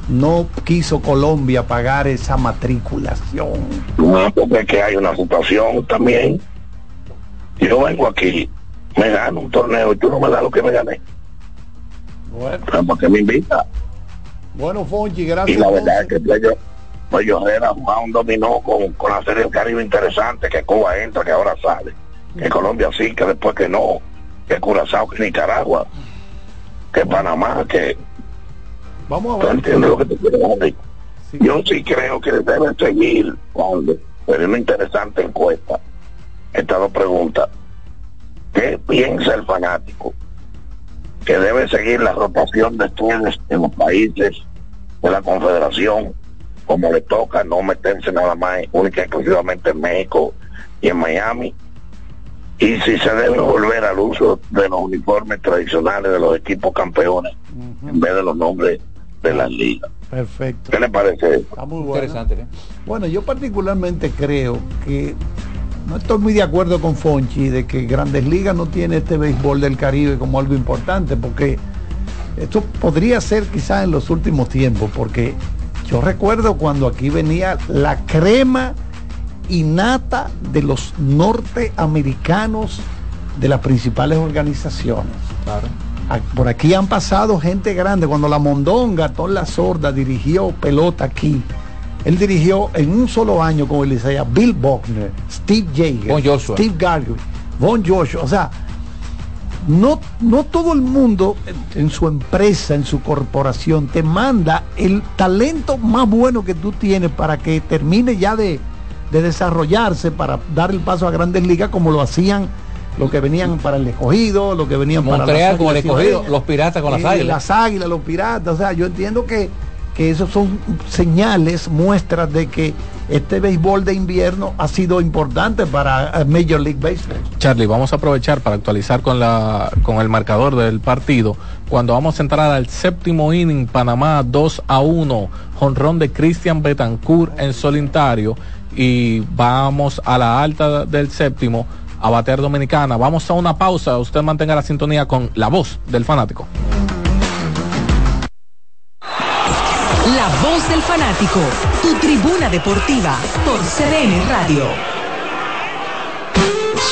No quiso Colombia pagar esa matriculación. No, porque es que hay una situación también. Yo vengo aquí, me gano un torneo y tú no me das lo que me gané. Bueno, ¿Por qué me invita? bueno Fonchi, Y gracias. la verdad es que Playo, Playo Herrera jugaba un dominó con, con la serie del Caribe interesante, que Cuba entra, que ahora sale. Que Colombia sí, que después que no. Que Curazao, que Nicaragua. Que Panamá, que... Vamos a ¿Tú ver. lo que te quiero decir? Yo sí creo que debe seguir con pero una interesante encuesta. Estas dos preguntas. ¿Qué piensa el fanático? Que debe seguir la rotación de estrellas en los países de la Confederación, como le toca, no meterse nada más única y exclusivamente en México y en Miami. Y si se debe volver al uso de los uniformes tradicionales de los equipos campeones, en vez de los nombres de las ligas. Perfecto. ¿Qué le parece? Está muy bueno. Interesante, ¿eh? Bueno, yo particularmente creo que no estoy muy de acuerdo con Fonchi de que Grandes Ligas no tiene este béisbol del Caribe como algo importante, porque esto podría ser quizás en los últimos tiempos, porque yo recuerdo cuando aquí venía la crema innata de los norteamericanos de las principales organizaciones. A- Por aquí han pasado gente grande. Cuando la Mondonga, toda la sorda, dirigió pelota aquí. Él dirigió en un solo año con Elisea Bill Buckner, Steve Von Joshua. Steve Garvey, Von Joshua. O sea, no, no todo el mundo en su empresa, en su corporación, te manda el talento más bueno que tú tienes para que termine ya de, de desarrollarse, para dar el paso a grandes ligas como lo hacían los que venían para el escogido, los que venían para con el escogido, los piratas con las águilas. Las águilas, los piratas. O sea, yo entiendo que, que esos son señales, muestras de que este béisbol de invierno ha sido importante para eh, Major League Baseball. Charlie, vamos a aprovechar para actualizar con la con el marcador del partido. Cuando vamos a entrar al séptimo inning, Panamá 2 a 1, jonrón de Cristian Betancourt en solitario y vamos a la alta del séptimo a bater dominicana. Vamos a una pausa, usted mantenga la sintonía con la voz del fanático. Del fanático, tu tribuna deportiva por CDN Radio.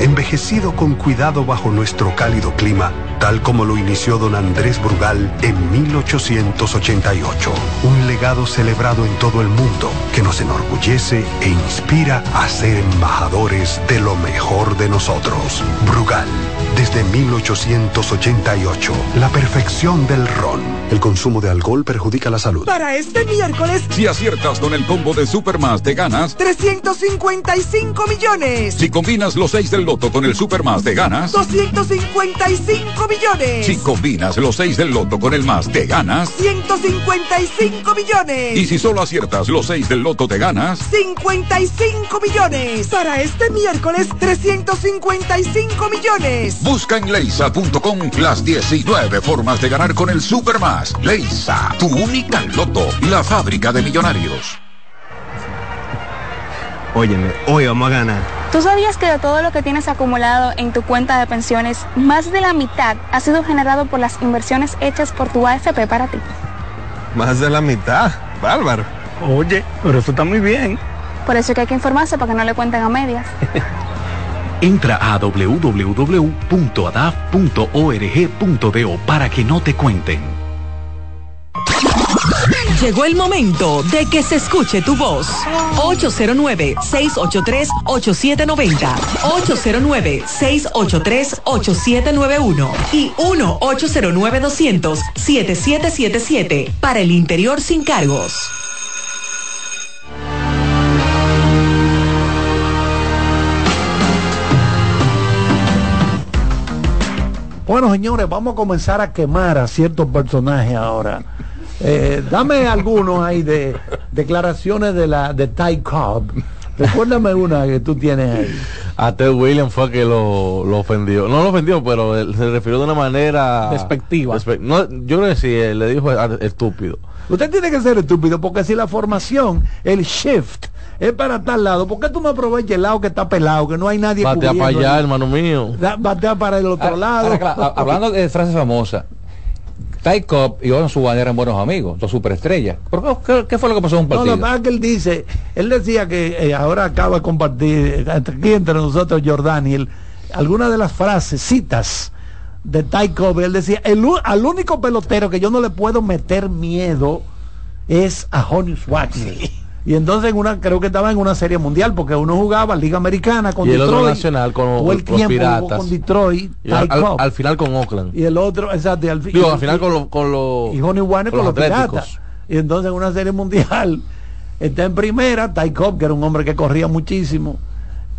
envejecido con cuidado bajo nuestro cálido clima, tal como lo inició don Andrés Brugal en 1888. Un legado celebrado en todo el mundo que nos enorgullece e inspira a ser embajadores de lo mejor de nosotros. Brugal, desde 1888, la perfección del ron. El consumo de alcohol perjudica la salud. Para este miércoles, Si aciertas con el combo de Supermas, te ganas. 355 millones. Si combinas los 6 del loto con el Supermas, te ganas. 255 millones. Si combinas los 6 del loto con el más, te ganas. 155 millones. Y si solo aciertas los 6 del loto, te ganas. 55 millones. Para este miércoles, 355 millones. Busca en leisa.com las 19 formas de ganar con el Supermas. Leisa, tu única loto, la fábrica de millonarios. Óyeme, hoy vamos a ganar. ¿Tú sabías que de todo lo que tienes acumulado en tu cuenta de pensiones, más de la mitad ha sido generado por las inversiones hechas por tu AFP para ti? Más de la mitad. Bárbaro. Oye, pero eso está muy bien. Por eso es que hay que informarse para que no le cuenten a medias. Entra a www.adaf.org.do para que no te cuenten. Llegó el momento de que se escuche tu voz. 809-683-8790. 809-683-8791. Y 1-809-200-7777. Para el interior sin cargos. Bueno, señores, vamos a comenzar a quemar a ciertos personajes ahora. Eh, dame algunos ahí de declaraciones de la de Ty Cobb. Recuérdame una que tú tienes ahí. A Ted Williams fue que lo, lo ofendió. No lo ofendió, pero él se refirió de una manera... Despectiva. Despe- no, yo creo que sí, él le dijo estúpido. Usted tiene que ser estúpido porque si la formación, el shift, es para tal lado, ¿por qué tú no aprovechas el lado que está pelado, que no hay nadie Batea para allá, ahí? hermano mío. Da- Batea para el otro Ahora, lado. hablando de frases famosas, Ty Cobb y Owen Suban eran buenos amigos, dos superestrellas. ¿Por qué, fue lo que pasó en un No, partido? lo que pasa es que él dice, él decía que eh, ahora acaba de compartir eh, entre- aquí entre nosotros él, algunas de las frases, citas de Ty Cobb, él decía, el, u- al único pelotero que yo no le puedo meter miedo es a Honus Wagner. Y entonces en una, creo que estaba en una serie mundial, porque uno jugaba Liga Americana con y el Detroit. otro nacional con todo el los tiempo jugó piratas. con Detroit, Y al, final con Oakland. Y el otro, exacto, y al, fi- Digo, y- al final con, lo- con los... y Honey Warner con, los piratas. Y entonces en una serie mundial está en primera, Ty Cobb, que era un hombre que corría muchísimo,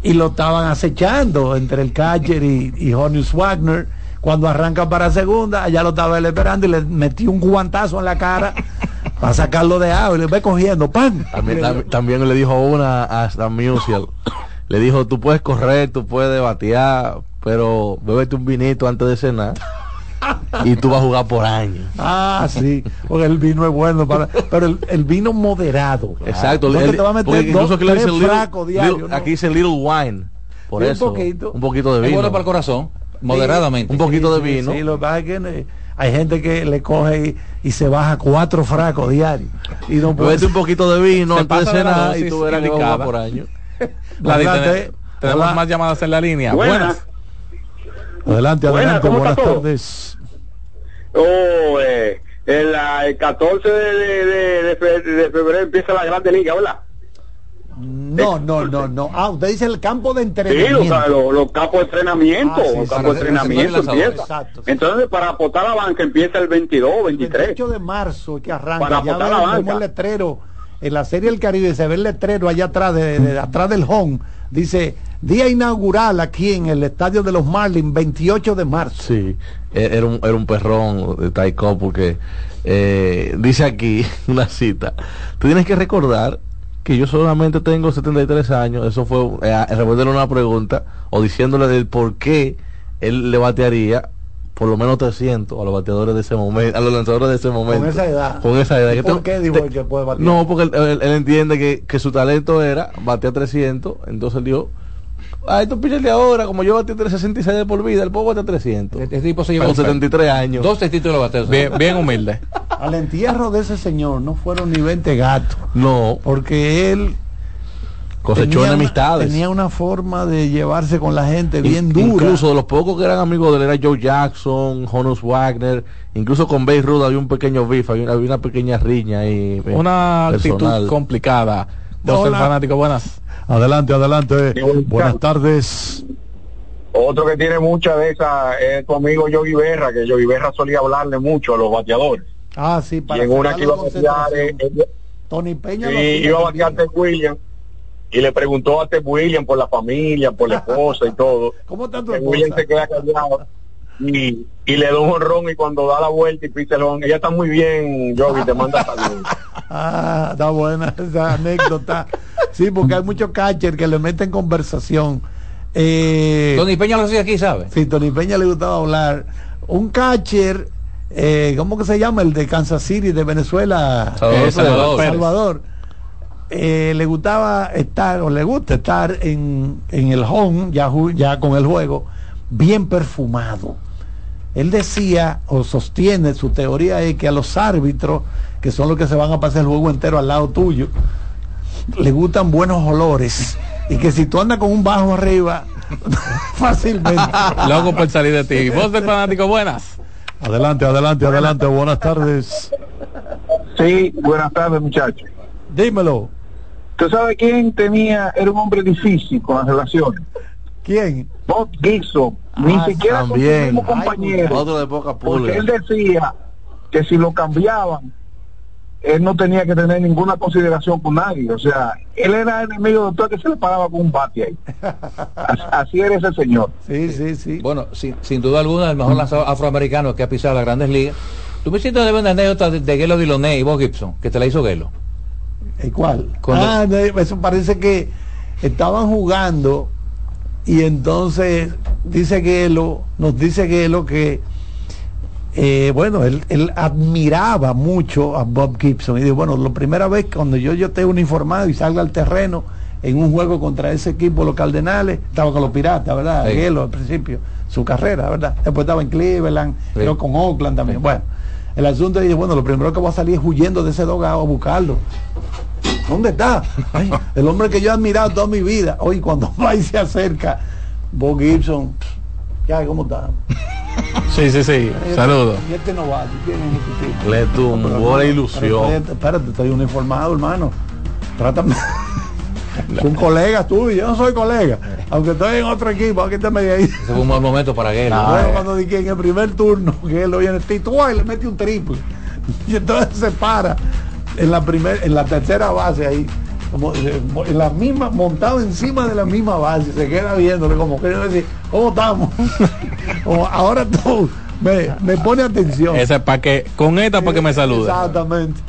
y lo estaban acechando entre el catcher y, y Honus Wagner. Cuando arranca para segunda, allá lo estaba él esperando y le metió un guantazo en la cara para sacarlo de agua y le ve cogiendo pan. También, tam- también le dijo una a Stan Musial. Le dijo, tú puedes correr, tú puedes batear, pero bébete un vinito antes de cenar y tú vas a jugar por años. Ah, sí, porque el vino es bueno, para, pero el, el vino moderado. Exacto. El- te va a meter incluso dos, aquí le tres little- diarios, little- ¿no? Aquí dice little wine. Por Sí, un eso. poquito. Un poquito de Es vino. bueno para el corazón, moderadamente. Un poquito de vino. Sí, lo que hay gente que le coge y, y se baja cuatro frascos diarios. Y no puede Bébete un poquito de vino antes de la cenar y tú verás que por años. Gladys, Adelante. ten- tenemos Hola. más llamadas en la línea. Buenas. Buenas. Adelante, Buenas, adelante, ¿cómo buenas todo? tardes. Oh, eh, el, el 14 de, de, de- de fe- de febrero empieza la Grande Liga, ¿verdad? No, no, no, no. Ah, usted dice el campo de Sí, los, entrenamiento. los- los campos de entrenamiento, Ah, sí, los sí, campos sí, de entrenamiento sí, sí, sí, empieza. exacto, Entonces, para apotar la banca empieza el 22, 23. 28 de marzo que arranca. Para ya la banca. el letrero en la serie del Caribe, se ve el letrero allá atrás, de, de- atrás del home. Dice, día inaugural aquí en el estadio de los Marlins, 28 de marzo. Sí, e- era un, era un perrón de Taiko porque eh, dice aquí una cita. Tú tienes que recordar que yo solamente tengo 73 años. Eso fue eh, responderle una pregunta o diciéndole del por qué él le batearía por lo menos 300 a los bateadores de ese momento, a los lanzadores de ese momento. Con esa edad. Con esa edad. ¿Y Que ¿Por qué dijo te- que puede batear? no, porque él, él- él entiende que, que su talento era batear 300, entonces él dijo, a estos pitchers de ahora, como yo bateé 366 de por vida, el puedo batear 300. Este tipo se lleva Con un- 73 años. 12 títulos de bateo. Bien, bien humilde. Al entierro de ese señor no fueron ni 20 gatos. No. Porque él Cosechó tenía una- enemistades. Tenía una forma de llevarse con la gente bien In- dura. Incluso de los pocos que eran amigos de él era Joe Jackson, Honus Wagner, incluso con Bay Rudd había un pequeño beef, había una, había una pequeña riña ahí. eh, Una personal. actitud complicada. Hola. fanático, buenas. Adelante, adelante. Buenas tardes. Otro que tiene mucha de esa es tu amigo Yogi Berra, que Yogi Berra solía hablarle mucho a los bateadores. Ah, sí, Y para en una que iba a batear, eh, eh, Tony Peña sí, iba a batear. Ted Williams y le preguntó a Ted Williams por la familia, por la esposa y todo. ¿Cómo está tu Ted Williams esposa? se queda callado y, y le da un honrón y cuando da la vuelta y pisa el honrón, ella está muy bien, Yogi, te manda saludos. Ah, está buena esa anécdota. Sí, porque hay muchos catchers que le meten conversación. Eh, Tony Peña lo hacía aquí, ¿sabes? Sí, Tony Peña le gustaba hablar. Un catcher, eh, ¿cómo que se llama? El de Kansas City, de Venezuela. Salvador Eh, Salvador. Salvador. Eh, le gustaba estar, o le gusta estar en, en el home, ya, ya con el juego, bien perfumado. Él decía, o sostiene, su teoría es que a los árbitros, que son los que se van a pasar el juego entero al lado tuyo, le gustan buenos olores. Y que si tú andas con un bajo arriba, fácilmente. Loco por salir de ti. Voz del fanático, buenas. Adelante, adelante, adelante. Buenas tardes. Sí, buenas tardes muchachos. Dímelo. ¿Tú sabes quién tenía, era un hombre difícil con las relaciones? ¿Quién? Bob Gibson. Ni Ah, siquiera con su También. mismo compañero. Otro de poca Porque él decía que si lo cambiaban, él no tenía que tener ninguna consideración con nadie. O sea, él era enemigo de todo que se le paraba con un bate ahí. As- Así era ese señor. Sí, sí, sí. Bueno, sin, sin duda alguna, el mejor lanzador afroamericano que ha pisado las grandes ligas. Tú me sientes de una anécdota de, de Gelo Diloné y Bob Gibson, que te la hizo Gelo. ¿Y cuál? Cuando- Ah, no, eso parece que estaban jugando y entonces dice Gelo, nos dice Gelo que eh, bueno, él, él admiraba mucho a Bob Gibson y dijo, bueno, la primera vez cuando yo, yo esté uniformado y salga al terreno en un juego contra ese equipo, los Cardenales, estaba con los Piratas, ¿verdad? Sí. Gelo al principio, su carrera, ¿verdad? Después estaba en Cleveland, Sí. pero con Oakland también. Bueno, el asunto es, bueno, lo primero que voy a salir es huyendo de ese dogado a buscarlo. ¿Dónde está? Ay, el hombre que yo he admirado toda mi vida. Hoy cuando va y se acerca, Bob Gibson, ya, ¿cómo está? Sí, sí, sí. Saludos. Y este no va, ¿quién es este? Le tumbó la ilusión. Espérate, estoy uniformado, hermano. Trátame. Un colega tuyo, yo no soy colega. Aunque estoy en otro equipo, quítame de ahí. Ese fue un mal momento para Gelo. Luego cuando dije en el primer turno que él lo viene Tito, ¡guay! le mete un triple. Y entonces se para en la primer, en la tercera base ahí, eh, en la misma, montado encima de la misma base, se queda viéndole como que decir, ¿cómo estamos? Como, ahora tú me, me pone atención. Ese es para que, con esta para que me salude. Exactamente.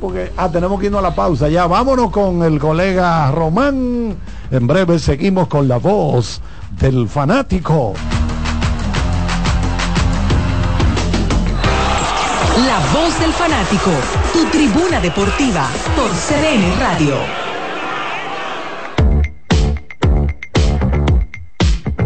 Porque ah, tenemos que irnos a la pausa. Ya vámonos con el colega Román. En breve seguimos con la voz del fanático. La voz del fanático, tu tribuna deportiva por CDN Radio.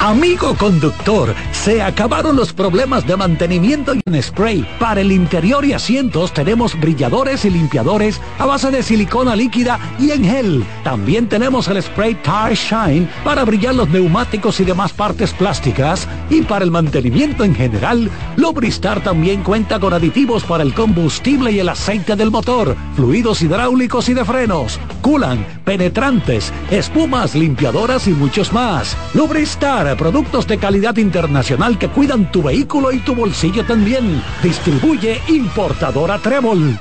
Amigo conductor, Se acabaron los problemas de mantenimiento y en spray. Para el interior y asientos tenemos brilladores y limpiadores a base de silicona líquida y en gel. También tenemos el spray Tire Shine para brillar los neumáticos y demás partes plásticas. Y para el mantenimiento en general, Lubristar también cuenta con aditivos para el combustible y el aceite del motor, fluidos hidráulicos y de frenos, culan, penetrantes, espumas, limpiadoras y muchos más. Lubristar, productos de calidad internacional que cuidan tu vehículo y tu bolsillo también. Distribuye importadora Trébol.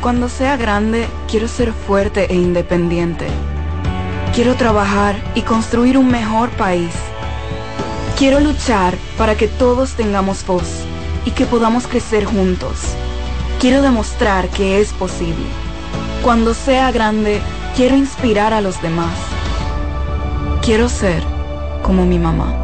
Cuando sea grande, quiero ser fuerte e independiente. Quiero trabajar y construir un mejor país. Quiero luchar para que todos tengamos voz y que podamos crecer juntos. Quiero demostrar que es posible. Cuando sea grande, quiero inspirar a los demás. Quiero ser como mi mamá.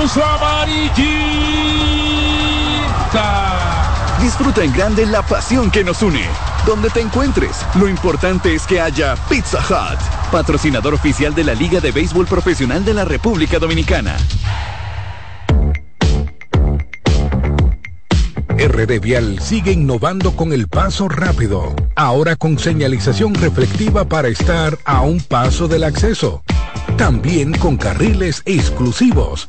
Puso amarillita. Disfruta en grande la pasión que nos une. Donde te encuentres, lo importante es que haya Pizza Hut, patrocinador oficial de la Liga de Béisbol Profesional de la República Dominicana. RD Vial sigue innovando con el paso rápido, ahora con señalización reflectiva para estar a un paso del acceso. También con carriles exclusivos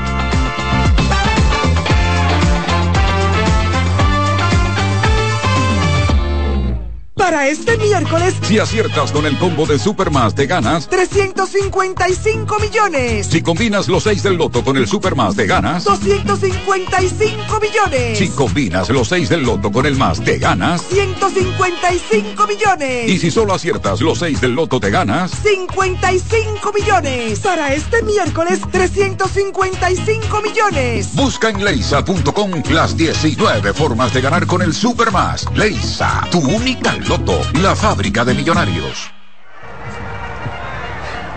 Para este miércoles, Si aciertas con el combo de Supermas te ganas. 355 millones. Si combinas los 6 del loto con el Supermas te ganas. 255 millones. Si combinas los 6 del loto con el más te ganas. 155 millones. Y si solo aciertas los 6 del loto te ganas. 55 millones. Para este miércoles, 355 millones. Busca en leisa.com las 19 formas de ganar con el Supermas. Leisa, tu única loto, la fábrica de millonarios.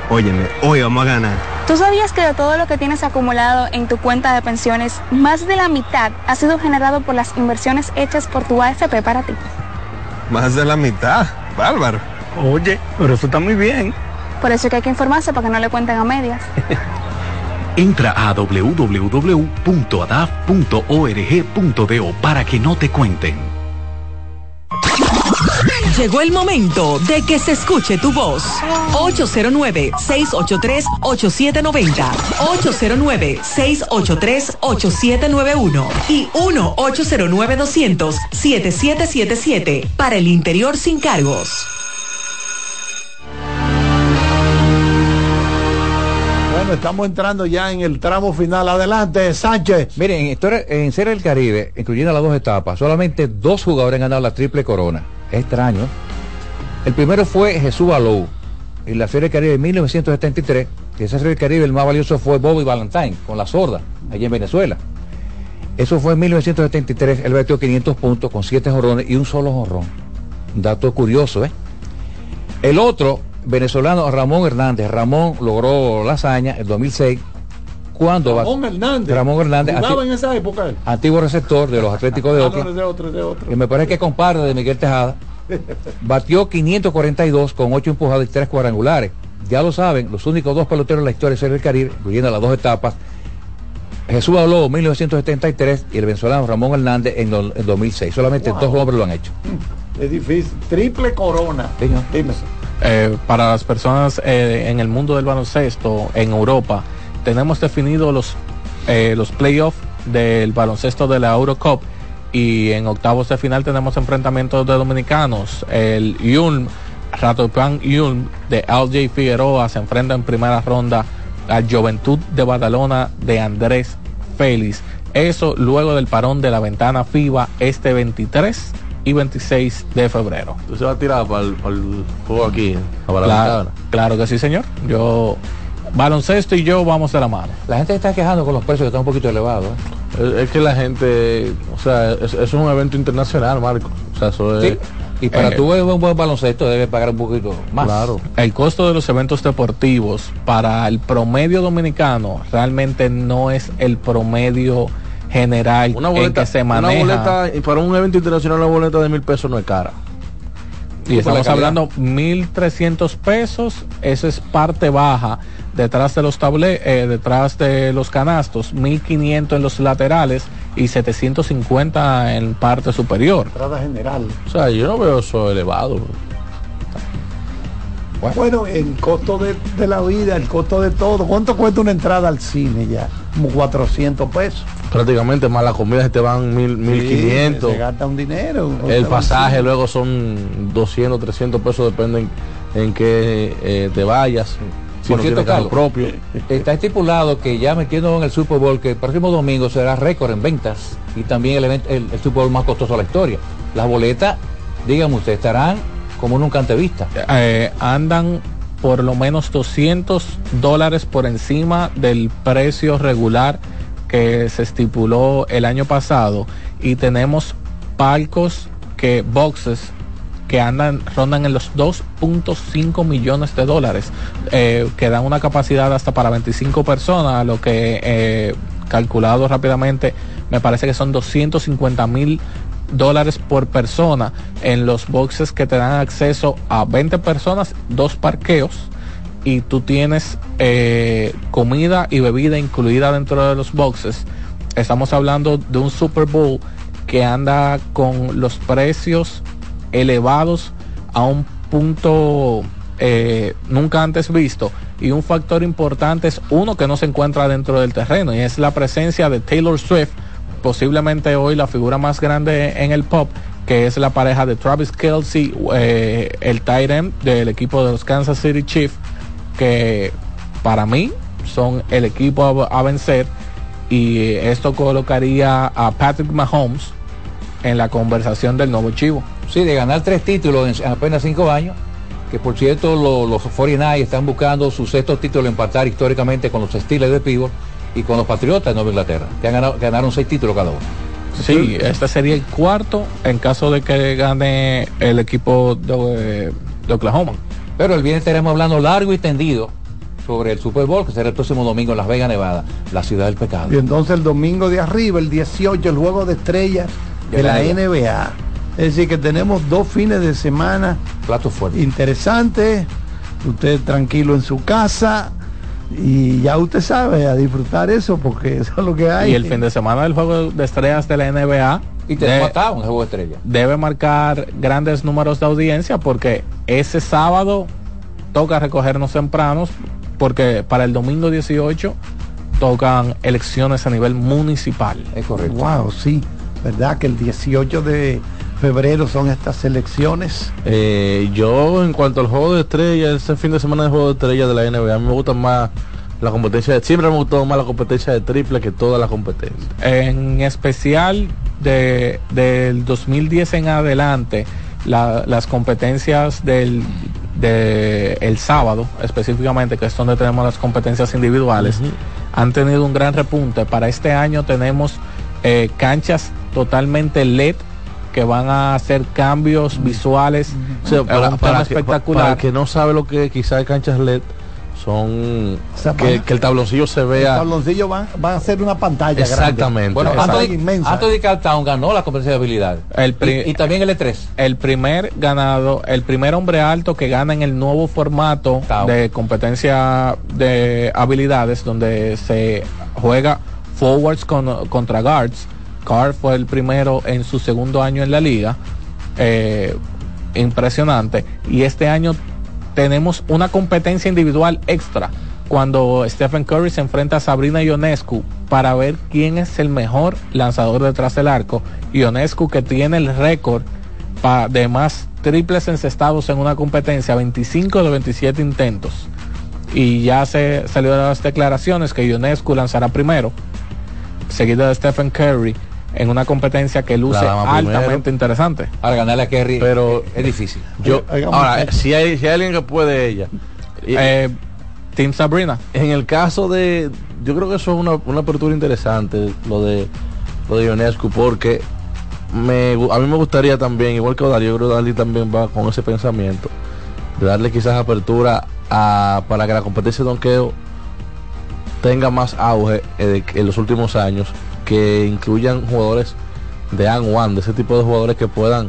Óyeme, hoy vamos a ganar. ¿Tú sabías que de todo lo que tienes acumulado en tu cuenta de pensiones, más de la mitad ha sido generado por las inversiones hechas por tu AFP para ti? Más de la mitad. Bárbaro. Oye, pero eso está muy bien. Por eso es que hay que informarse para que no le cuenten a medias. Entra a www.adaf.org.do para que no te cuenten. Llegó el momento de que se escuche tu voz. 809-683-8790. 809-683-8791. Y 1-809-200-7777. Para el interior sin cargos. Bueno, estamos entrando ya en el tramo final. Adelante, Sánchez. Miren, en, historia- en Serie del Caribe, incluyendo las dos etapas, solamente dos jugadores han ganado la triple corona. Es extraño. El primero fue Jesús Alou, en la Serie Caribe de 1973. Que esa Serie Caribe el más valioso fue Bobby Valentine, con la sorda, allí en Venezuela. Eso fue en 1973. Él batió 500 puntos con 7 jorrones y un solo jorrón. Dato curioso, ¿eh? El otro, venezolano, Ramón Hernández. Ramón logró la hazaña en 2006 cuando Ramón Hernández. Ramón Hernández, Jugaba en esa época él. antiguo receptor de los Atléticos de Ah, no, Oakland, es de otro, de otro. que me parece que es compadre de Miguel Tejada, batió 542 con 8 empujados y 3 cuadrangulares. Ya lo saben, los únicos dos peloteros en la historia de del Caribe, incluyendo las dos etapas, Jesús Aló 1973 y el venezolano Ramón Hernández en, do- en 2006. Solamente Wow. dos hombres lo han hecho. Es difícil. Triple corona. Dime. Eh, para las personas eh, en el mundo del baloncesto en Europa, tenemos definido los, eh, los playoffs del baloncesto de la Eurocup y en octavos de final tenemos enfrentamientos de dominicanos. El Ulm Ratopan Yulm de LJ Figueroa se enfrenta en primera ronda al Juventud de Badalona de Andrés Félix. Eso luego del parón de la ventana FIBA este 23 y 26 de febrero. ¿Tú se va a tirar para el, para el juego aquí? Para la Claro, ventana? claro que sí, señor. Yo, baloncesto y yo vamos de la mano. La gente está quejando con los precios que están un poquito elevados. ¿eh? Es, es que la gente, o sea, es- eso es un evento internacional, Marco. O sea, eso es... Sí. Y para Eh, tú ver un buen baloncesto debes pagar un poquito más. Claro. El costo de los eventos deportivos para el promedio dominicano realmente no es el promedio general Una en que se una maneja. boleta, y para un evento internacional, una boleta de mil pesos no es cara. y estamos hablando 1.300 pesos, eso es parte baja detrás de los table eh, detrás de los canastos, 1.500 en los laterales y 750 en parte superior. Entrada general. O sea, yo no veo eso elevado. Bueno, el costo de, de la vida, el costo de todo. ¿Cuánto cuesta una entrada al cine ya? Como 400 pesos. Prácticamente más las comidas te van mil, mil Sí, quinientos. Se gasta un dinero. El pasaje luego son 200, 300 pesos, depende en, en qué eh, te vayas. Por cierto, Carlos, propio. Está estipulado que ya metiendo en el Super Bowl que el próximo domingo será récord en ventas y también el, evento, el, el Super Bowl más costoso de la historia. Las boletas, díganme usted, estarán como nunca antes vistas. Eh, andan por lo menos 200 dólares por encima del precio regular que se estipuló el año pasado y tenemos palcos que boxes que andan rondan en los 2.5 millones de dólares eh, que dan una capacidad hasta para 25 personas lo que eh, calculado rápidamente me parece que son 250 mil dólares por persona en los boxes que te dan acceso a 20 personas, dos parqueos y tú tienes eh, comida y bebida incluida dentro de los boxes. Estamos hablando de un Super Bowl que anda con los precios elevados a un punto eh, nunca antes visto y un factor importante es uno que no se encuentra dentro del terreno y es la presencia de Taylor Swift posiblemente hoy la figura más grande en el pop, que es la pareja de Travis Kelsey, eh, el tight del equipo de los Kansas City Chiefs, que para mí son el equipo a vencer y esto colocaría a Patrick Mahomes en la conversación del nuevo chivo. Sí, de ganar tres títulos en apenas cinco años, que por cierto lo- los 49 están buscando su sexto título empatar históricamente con los Steelers de Pívot y con los Patriotas de Nueva Inglaterra, que han ganado, ganaron seis títulos cada uno. Sí, este sería el cuarto en caso de que gane el equipo de, de Oklahoma. Pero el viernes estaremos hablando largo y tendido sobre el Super Bowl, que será el próximo domingo en Las Vegas, Nevada, la ciudad del pecado. Y entonces el domingo de arriba, el 18, el juego de estrellas de, De la la NBA. Es decir, que tenemos dos fines de semana Plato fuerte. interesantes. Usted tranquilo en su casa y ya usted sabe a disfrutar eso porque eso es lo que hay. Y el fin de semana del juego de estrellas de la NBA Y te de- matado un juego de estrella. debe marcar grandes números de audiencia porque ese sábado toca recogernos tempranos porque para el domingo 18 tocan elecciones a nivel municipal. Es correcto. Wow, sí, ¿verdad? Que el 18 de febrero son estas elecciones. Eh, yo en cuanto al juego de estrellas, este fin de semana de juego de estrellas de la NBA, a mí me gusta más la competencia, de, siempre me gustó más la competencia de triple que toda la competencia. En especial de, del 2010 en adelante, la- las competencias del de el sábado específicamente, que es donde tenemos las competencias individuales, han tenido un gran repunte. Para este año tenemos eh, canchas totalmente LED que van a hacer cambios visuales. O sea, eh, para, un para tema que, espectacular. para el que no sabe lo que quizás hay canchas LED, son sea, que, el tabloncillo se El vea tabloncillo van, van a ser una pantalla exactamente. Bueno, Exacto. Anthony, Inmensa. Anthony Cartown ganó la competencia de habilidad. El y, y también el E E3. el primer ganado, el primer hombre alto que gana en el nuevo formato de competencia de habilidades donde se juega forwards con- contra guards. Carr fue el primero en su segundo año en la liga. Eh, impresionante. Y este año tenemos una competencia individual extra cuando Stephen Curry se enfrenta a Sabrina Ionescu para ver quién es el mejor lanzador detrás del arco. Ionescu que tiene el récord de más triples encestados en una competencia, 25 de 27 intentos. Y ya se salieron las declaraciones que Ionescu lanzará primero, seguido de Stephen Curry, en una competencia que luce altamente primero. interesante. Para ganarle a Kerry Pero- es, es difícil. Yo, ahora, si hay, si hay alguien que puede ella. y- Eh, Team Sabrina. en el caso de. Yo creo que eso es una, una apertura interesante, lo de lo de Ionescu, porque me, a mí me gustaría también, igual que Odali, yo creo que también va con ese pensamiento, de darle quizás apertura a, para que la competencia de donqueo tenga más auge eh, en los últimos años, que incluyan jugadores de and one, de ese tipo de jugadores que puedan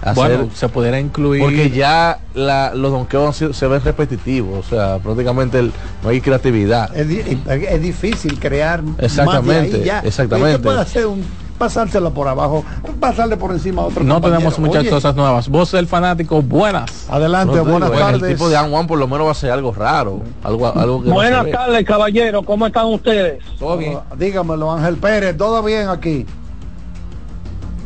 hacer Bueno, se pudiera incluir. porque ya la- los donkeos sido- se ven repetitivos, o sea, prácticamente el- no hay creatividad. Es, di- es difícil crear Exactamente, más de ahí ya. exactamente. Puede hacer un pasárselo por abajo, pasarle por encima a otro no compañero. tenemos muchas Oye, cosas nuevas. Voz del fanático, buenas. Adelante, No buenas digo, El tardes. tipo de one por lo menos va a ser algo raro, algo, algo que Buenas tardes, caballero. ¿Cómo están ustedes? Todo bien. Dígamelo, Ángel Pérez, todo bien aquí.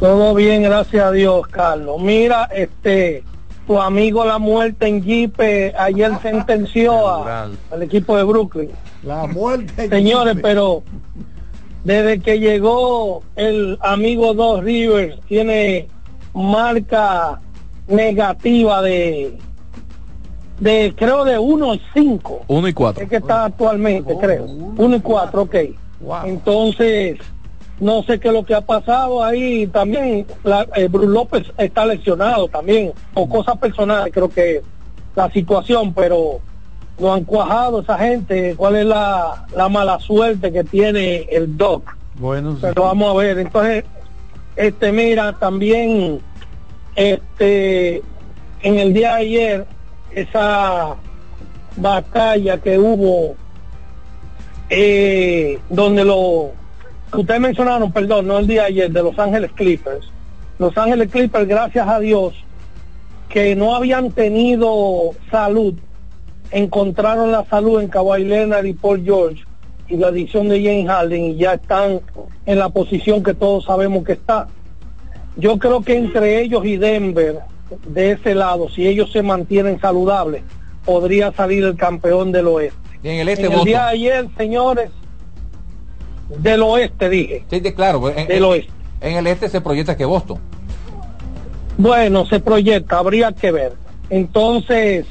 Todo bien, gracias a Dios, Carlos. Mira, este, tu amigo La Muerte en Jeep eh, ayer sentenció a- al equipo de Brooklyn. La muerte. Señores, pero desde que llegó el amigo Dos Rivers, tiene marca negativa de, de creo de 1 y 5. 1 y 4. Es que está actualmente, creo. 1 y 4, ok. Entonces, no sé qué es lo que ha pasado ahí. También, la, eh, Bruce López está lesionado también, o cosas personales, creo que la situación, pero no han cuajado esa gente. ¿Cuál es la, la mala suerte que tiene el Doc? Bueno, sí. Pero vamos a ver, entonces, este, mira, también, este, en el día de ayer, esa batalla que hubo, eh, donde lo, que ustedes mencionaron, perdón, no el día de ayer, de Los Ángeles Clippers. Los Ángeles Clippers, gracias a Dios, que no habían tenido salud, encontraron la salud en Kawhi Leonard y Paul George y la adición de James Harden y ya están en la posición que todos sabemos que está. Yo creo que entre ellos y Denver, de ese lado, si ellos se mantienen saludables, podría salir el campeón del oeste. Y en el este en el día de ayer, señores, del oeste dije. Sí, de- claro. pues, En, Del oeste. en el este se proyecta que Boston. Bueno, se proyecta, habría que ver. Entonces,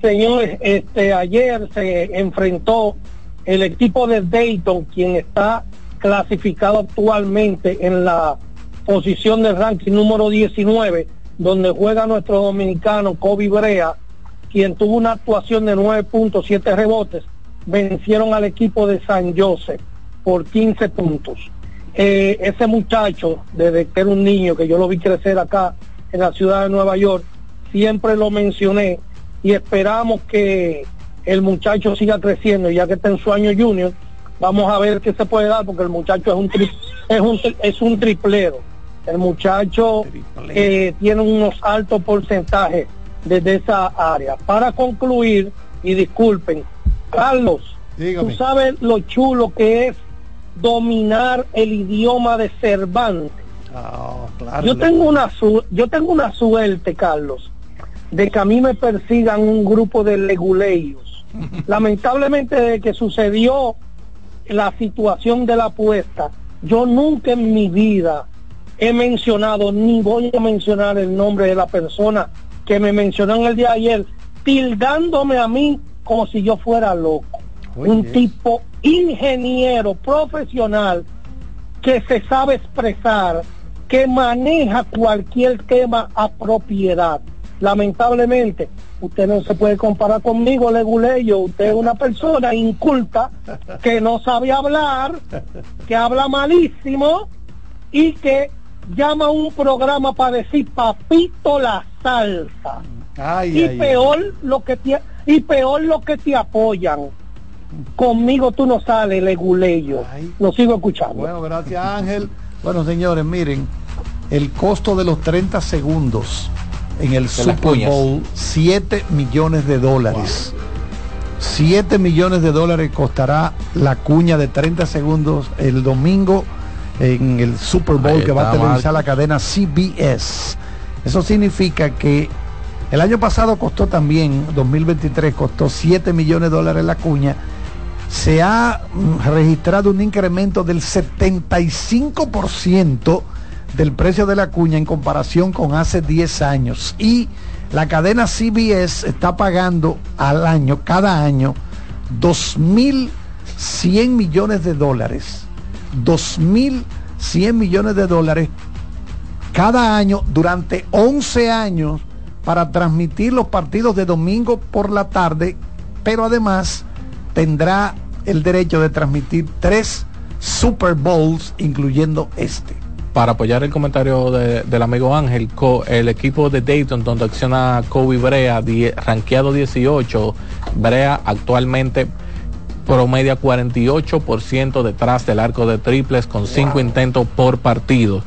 señores, este ayer se enfrentó el equipo de Dayton, quien está clasificado actualmente en la posición del ranking número 19, donde juega nuestro dominicano Kobe Brea, quien tuvo una actuación de 9.7 rebotes, vencieron al equipo de San Joseph por 15 puntos. Eh, ese muchacho, desde que era un niño, que yo lo vi crecer acá en la ciudad de Nueva York, siempre lo mencioné y esperamos que el muchacho siga creciendo, ya que está en su año junior, vamos a ver qué se puede dar, porque el muchacho es un, tri- es un, es un triplero. El muchacho eh, tiene unos altos porcentajes desde esa área. Para concluir, y disculpen, Carlos, tú sabes lo chulo que es dominar el idioma de Cervantes. Yo tengo una su- yo tengo una suerte, Carlos, de que a mí me persigan un grupo de leguleios. Lamentablemente desde que sucedió la situación de la apuesta, yo nunca en mi vida he mencionado ni voy a mencionar el nombre de la persona que me mencionó en el día de ayer, tildándome a mí como si yo fuera loco. Un tipo ingeniero profesional que se sabe expresar, que maneja cualquier tema a propiedad. Lamentablemente, usted no se puede comparar conmigo, Leguleyo. Usted es una persona inculta que no sabe hablar, que habla malísimo y que llama a un programa para decir papito la salsa. Ay, y ay, peor lo que te y peor lo que te apoyan. Conmigo tú no sales, Leguleyo. Lo sigo escuchando. Bueno, gracias Ángel. Bueno, señores, miren, el costo de los 30 segundos en el Super. Bowl, 7 millones de dólares. 7 millones de dólares costará la cuña de 30 segundos el domingo en el Super Bowl que va a televisar la cadena CBS. Eso significa que el año pasado costó también, 2023 costó 7 millones de dólares la cuña. Se ha registrado un incremento del 75% del precio de la cuña en comparación con hace 10 años. Y la cadena CBS está pagando al año, cada año, 2.100 millones de dólares. 2.100 millones de dólares cada año durante 11 años para transmitir los partidos de domingo por la tarde, pero además tendrá el derecho de transmitir tres Super Bowls, incluyendo este. Para apoyar el comentario de- del amigo Ángel, co- el equipo de Dayton, donde acciona Kobe Brea, die- rankeado 18, Brea actualmente promedia 48% detrás del arco de triples con 5 intentos por partido.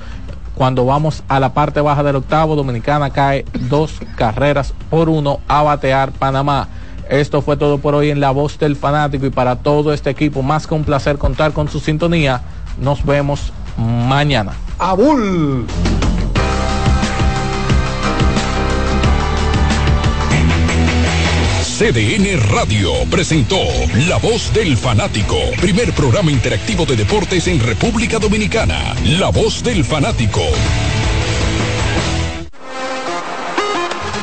Cuando vamos a la parte baja del octavo, Dominicana cae dos carreras por uno a batear Panamá. Esto fue todo por hoy en La Voz del Fanático y para todo este equipo, más que un placer contar con su sintonía. Nos vemos mañana. Abul. CDN Radio presentó La Voz del Fanático, primer programa interactivo de deportes en República Dominicana. La Voz del Fanático.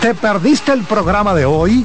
¿Te perdiste el programa de hoy?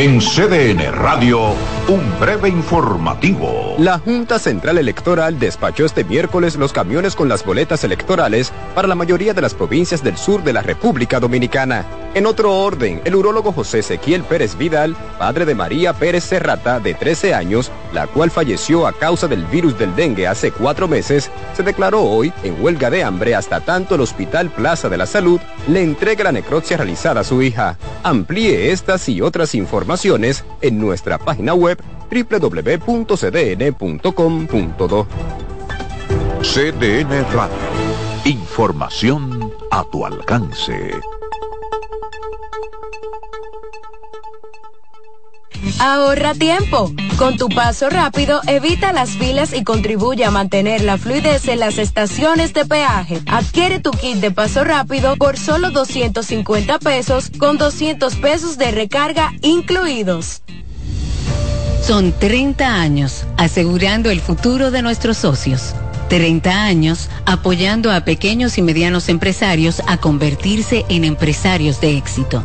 En CDN Radio, un breve informativo. La Junta Central Electoral despachó este miércoles los camiones con las boletas electorales para la mayoría de las provincias del sur de la República Dominicana. En otro orden, el urólogo José Ezequiel Pérez Vidal, padre de María Pérez Serrata, de 13 años, la cual falleció a causa del virus del dengue hace cuatro meses, se declaró hoy en huelga de hambre hasta tanto el Hospital Plaza de la Salud le entregue la necropsia realizada a su hija. Amplíe estas y otras informaciones en nuestra página web www.cdn.com.do. CDN Radio. Información a tu alcance. Ahorra tiempo. Con tu paso rápido, evita las filas y contribuye a mantener la fluidez en las estaciones de peaje. Adquiere tu kit de paso rápido por solo 250 pesos con 200 pesos de recarga incluidos. Son 30 años asegurando el futuro de nuestros socios. 30 años apoyando a pequeños y medianos empresarios a convertirse en empresarios de éxito.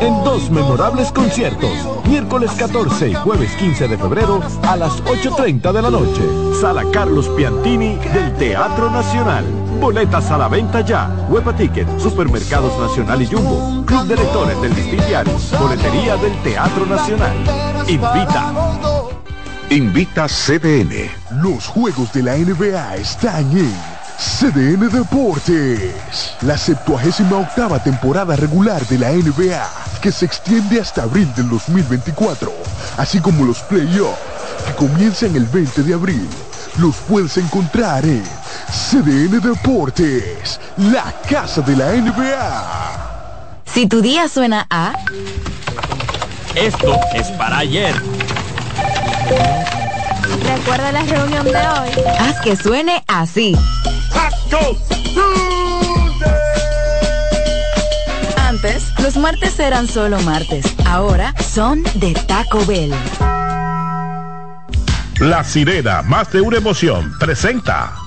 en dos memorables conciertos, miércoles 14 y jueves 15 de febrero a las 8.30 de la noche. Sala Carlos Piantini del Teatro Nacional. Boletas a la venta ya. Huepa Ticket, Supermercados Nacional y Jumbo. Club de Lectores del Distillario. Boletería del Teatro Nacional. Invita. Invita CDN. Los juegos de la NBA están en CDN Deportes. La 78 octava temporada regular de la NBA, que se extiende hasta abril del 2024, así como los playoffs, que comienzan el 20 de abril. Los puedes encontrar en CDN Deportes, la casa de la NBA. Si tu día suena a... Esto es para ayer. Recuerda la reunión de hoy. Haz que suene así. Antes, los martes eran solo martes. Ahora son de Taco Bell. La sirena, más de una emoción, presenta.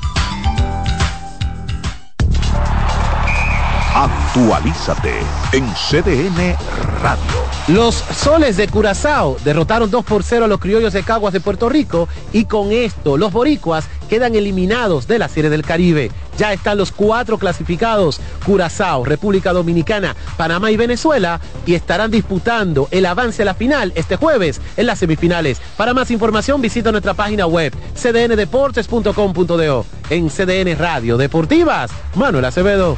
Actualízate en CDN Radio. Los soles de Curazao derrotaron 2 por 0 a los criollos de Caguas de Puerto Rico y con esto los boricuas quedan eliminados de la Serie del Caribe. Ya están los cuatro clasificados, Curazao, República Dominicana, Panamá y Venezuela, y estarán disputando el avance a la final este jueves en las semifinales. Para más información visita nuestra página web cdndeportes.com.do. En CDN Radio Deportivas, Manuel Acevedo.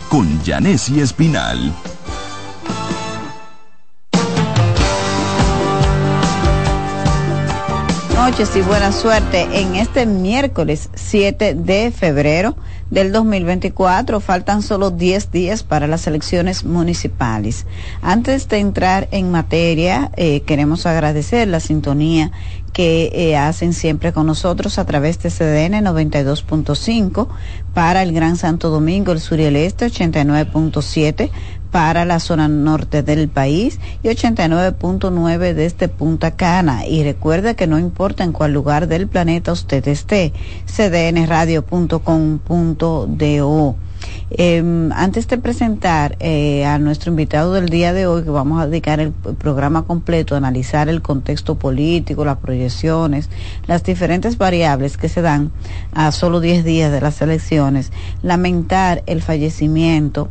con Janessi Espinal. noches y buena suerte en este miércoles 7 de febrero del 2024. Faltan solo 10 días para las elecciones municipales. Antes de entrar en materia, eh, queremos agradecer la sintonía que eh, hacen siempre con nosotros a través de CDN 92.5 para el Gran Santo Domingo, el sur y el este 89.7 para la zona norte del país y 89.9 desde Punta Cana. Y recuerda que no importa en cuál lugar del planeta usted esté, cdnradio.com.do. Eh, antes de presentar eh, a nuestro invitado del día de hoy, que vamos a dedicar el programa completo a analizar el contexto político, las proyecciones, las diferentes variables que se dan a solo 10 días de las elecciones, lamentar el fallecimiento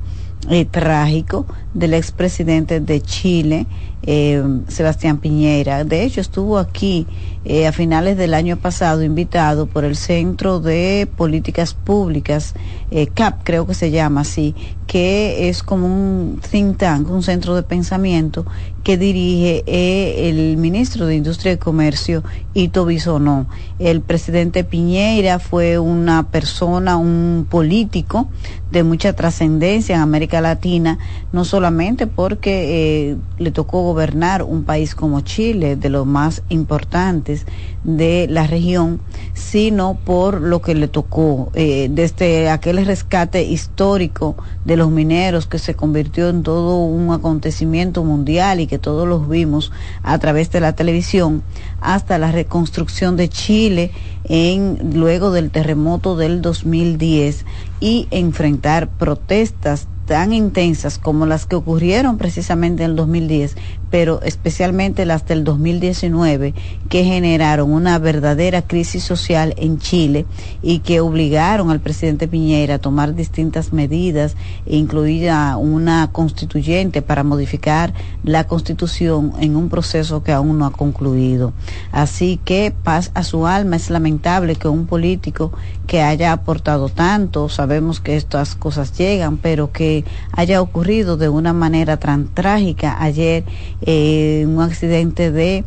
eh, trágico del expresidente de Chile, eh, Sebastián Piñera. De hecho, estuvo aquí eh, a finales del año pasado invitado por el Centro de Políticas Públicas, eh, CAP creo que se llama así, que es como un think tank, un centro de pensamiento que dirige eh, el ministro de Industria y Comercio, Ito Bisonó. El presidente Piñera fue una persona, un político de mucha trascendencia en América Latina, no solamente porque le tocó gobernar un país como Chile, de los más importantes de la región, sino por lo que le tocó, eh, desde aquel rescate histórico de los mineros que se convirtió en todo un acontecimiento mundial y que todos los vimos a través de la televisión, hasta la reconstrucción de Chile en luego del terremoto del 2010 y enfrentar protestas tan intensas como las que ocurrieron precisamente en el 2010, pero especialmente las del 2019, que generaron una verdadera crisis social en Chile y que obligaron al presidente Piñera a tomar distintas medidas, incluida una constituyente para modificar la constitución en un proceso que aún no ha concluido. Así que paz a su alma, es lamentable que un político que haya aportado tanto, sabemos que estas cosas llegan, pero que haya ocurrido de una manera tan trágica ayer eh, un accidente de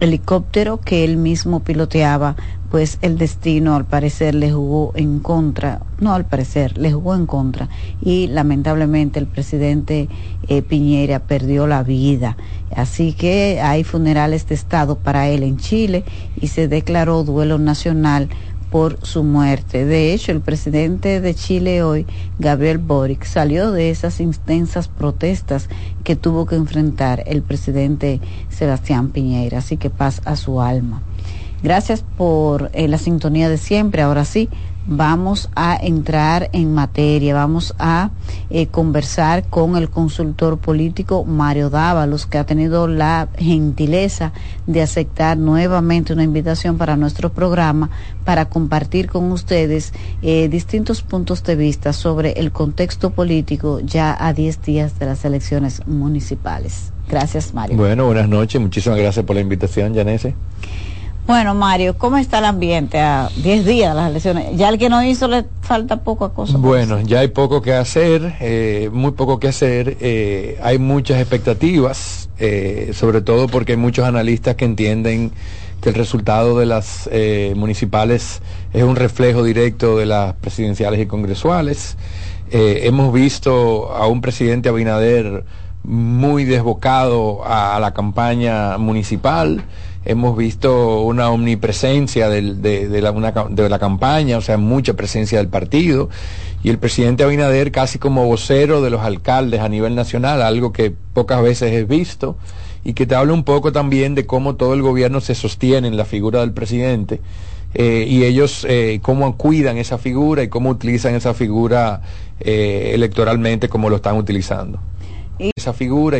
helicóptero que él mismo piloteaba, pues el destino al parecer le jugó en contra, no al parecer, le jugó en contra y lamentablemente el presidente eh, Piñera perdió la vida. Así que hay funerales de Estado para él en Chile y se declaró duelo nacional por su muerte. De hecho, el presidente de Chile hoy, Gabriel Boric, salió de esas intensas protestas que tuvo que enfrentar el presidente Sebastián Piñera. Así que paz a su alma. Gracias por eh, la sintonía de siempre. Ahora sí, vamos a entrar en materia, vamos a eh, conversar con el consultor político Mario Dávalos, que ha tenido la gentileza de aceptar nuevamente una invitación para nuestro programa para compartir con ustedes eh, distintos puntos de vista sobre el contexto político ya a 10 días de las elecciones municipales. Gracias, Mario. Bueno, buenas noches, muchísimas gracias por la invitación, Janese. Bueno, Mario, ¿cómo está el ambiente a 10 días de las elecciones? Ya el que no hizo le falta poco a cosas. Bueno, ya hay poco que hacer, eh, muy poco que hacer. Eh, hay muchas expectativas, eh, sobre todo porque hay muchos analistas que entienden que el resultado de las eh, municipales es un reflejo directo de las presidenciales y congresuales. Hemos visto a un presidente Abinader muy desbocado a, a la campaña municipal hemos visto una omnipresencia del- de, de la, una ca- de la campaña, o sea, mucha presencia del partido, y el presidente Abinader casi como vocero de los alcaldes a nivel nacional, algo que pocas veces he visto, y que te habla un poco también de cómo todo el gobierno se sostiene en la figura del presidente. eh, y ellos eh, cómo cuidan esa figura y cómo utilizan esa figura eh, electoralmente como lo están utilizando. Esa figura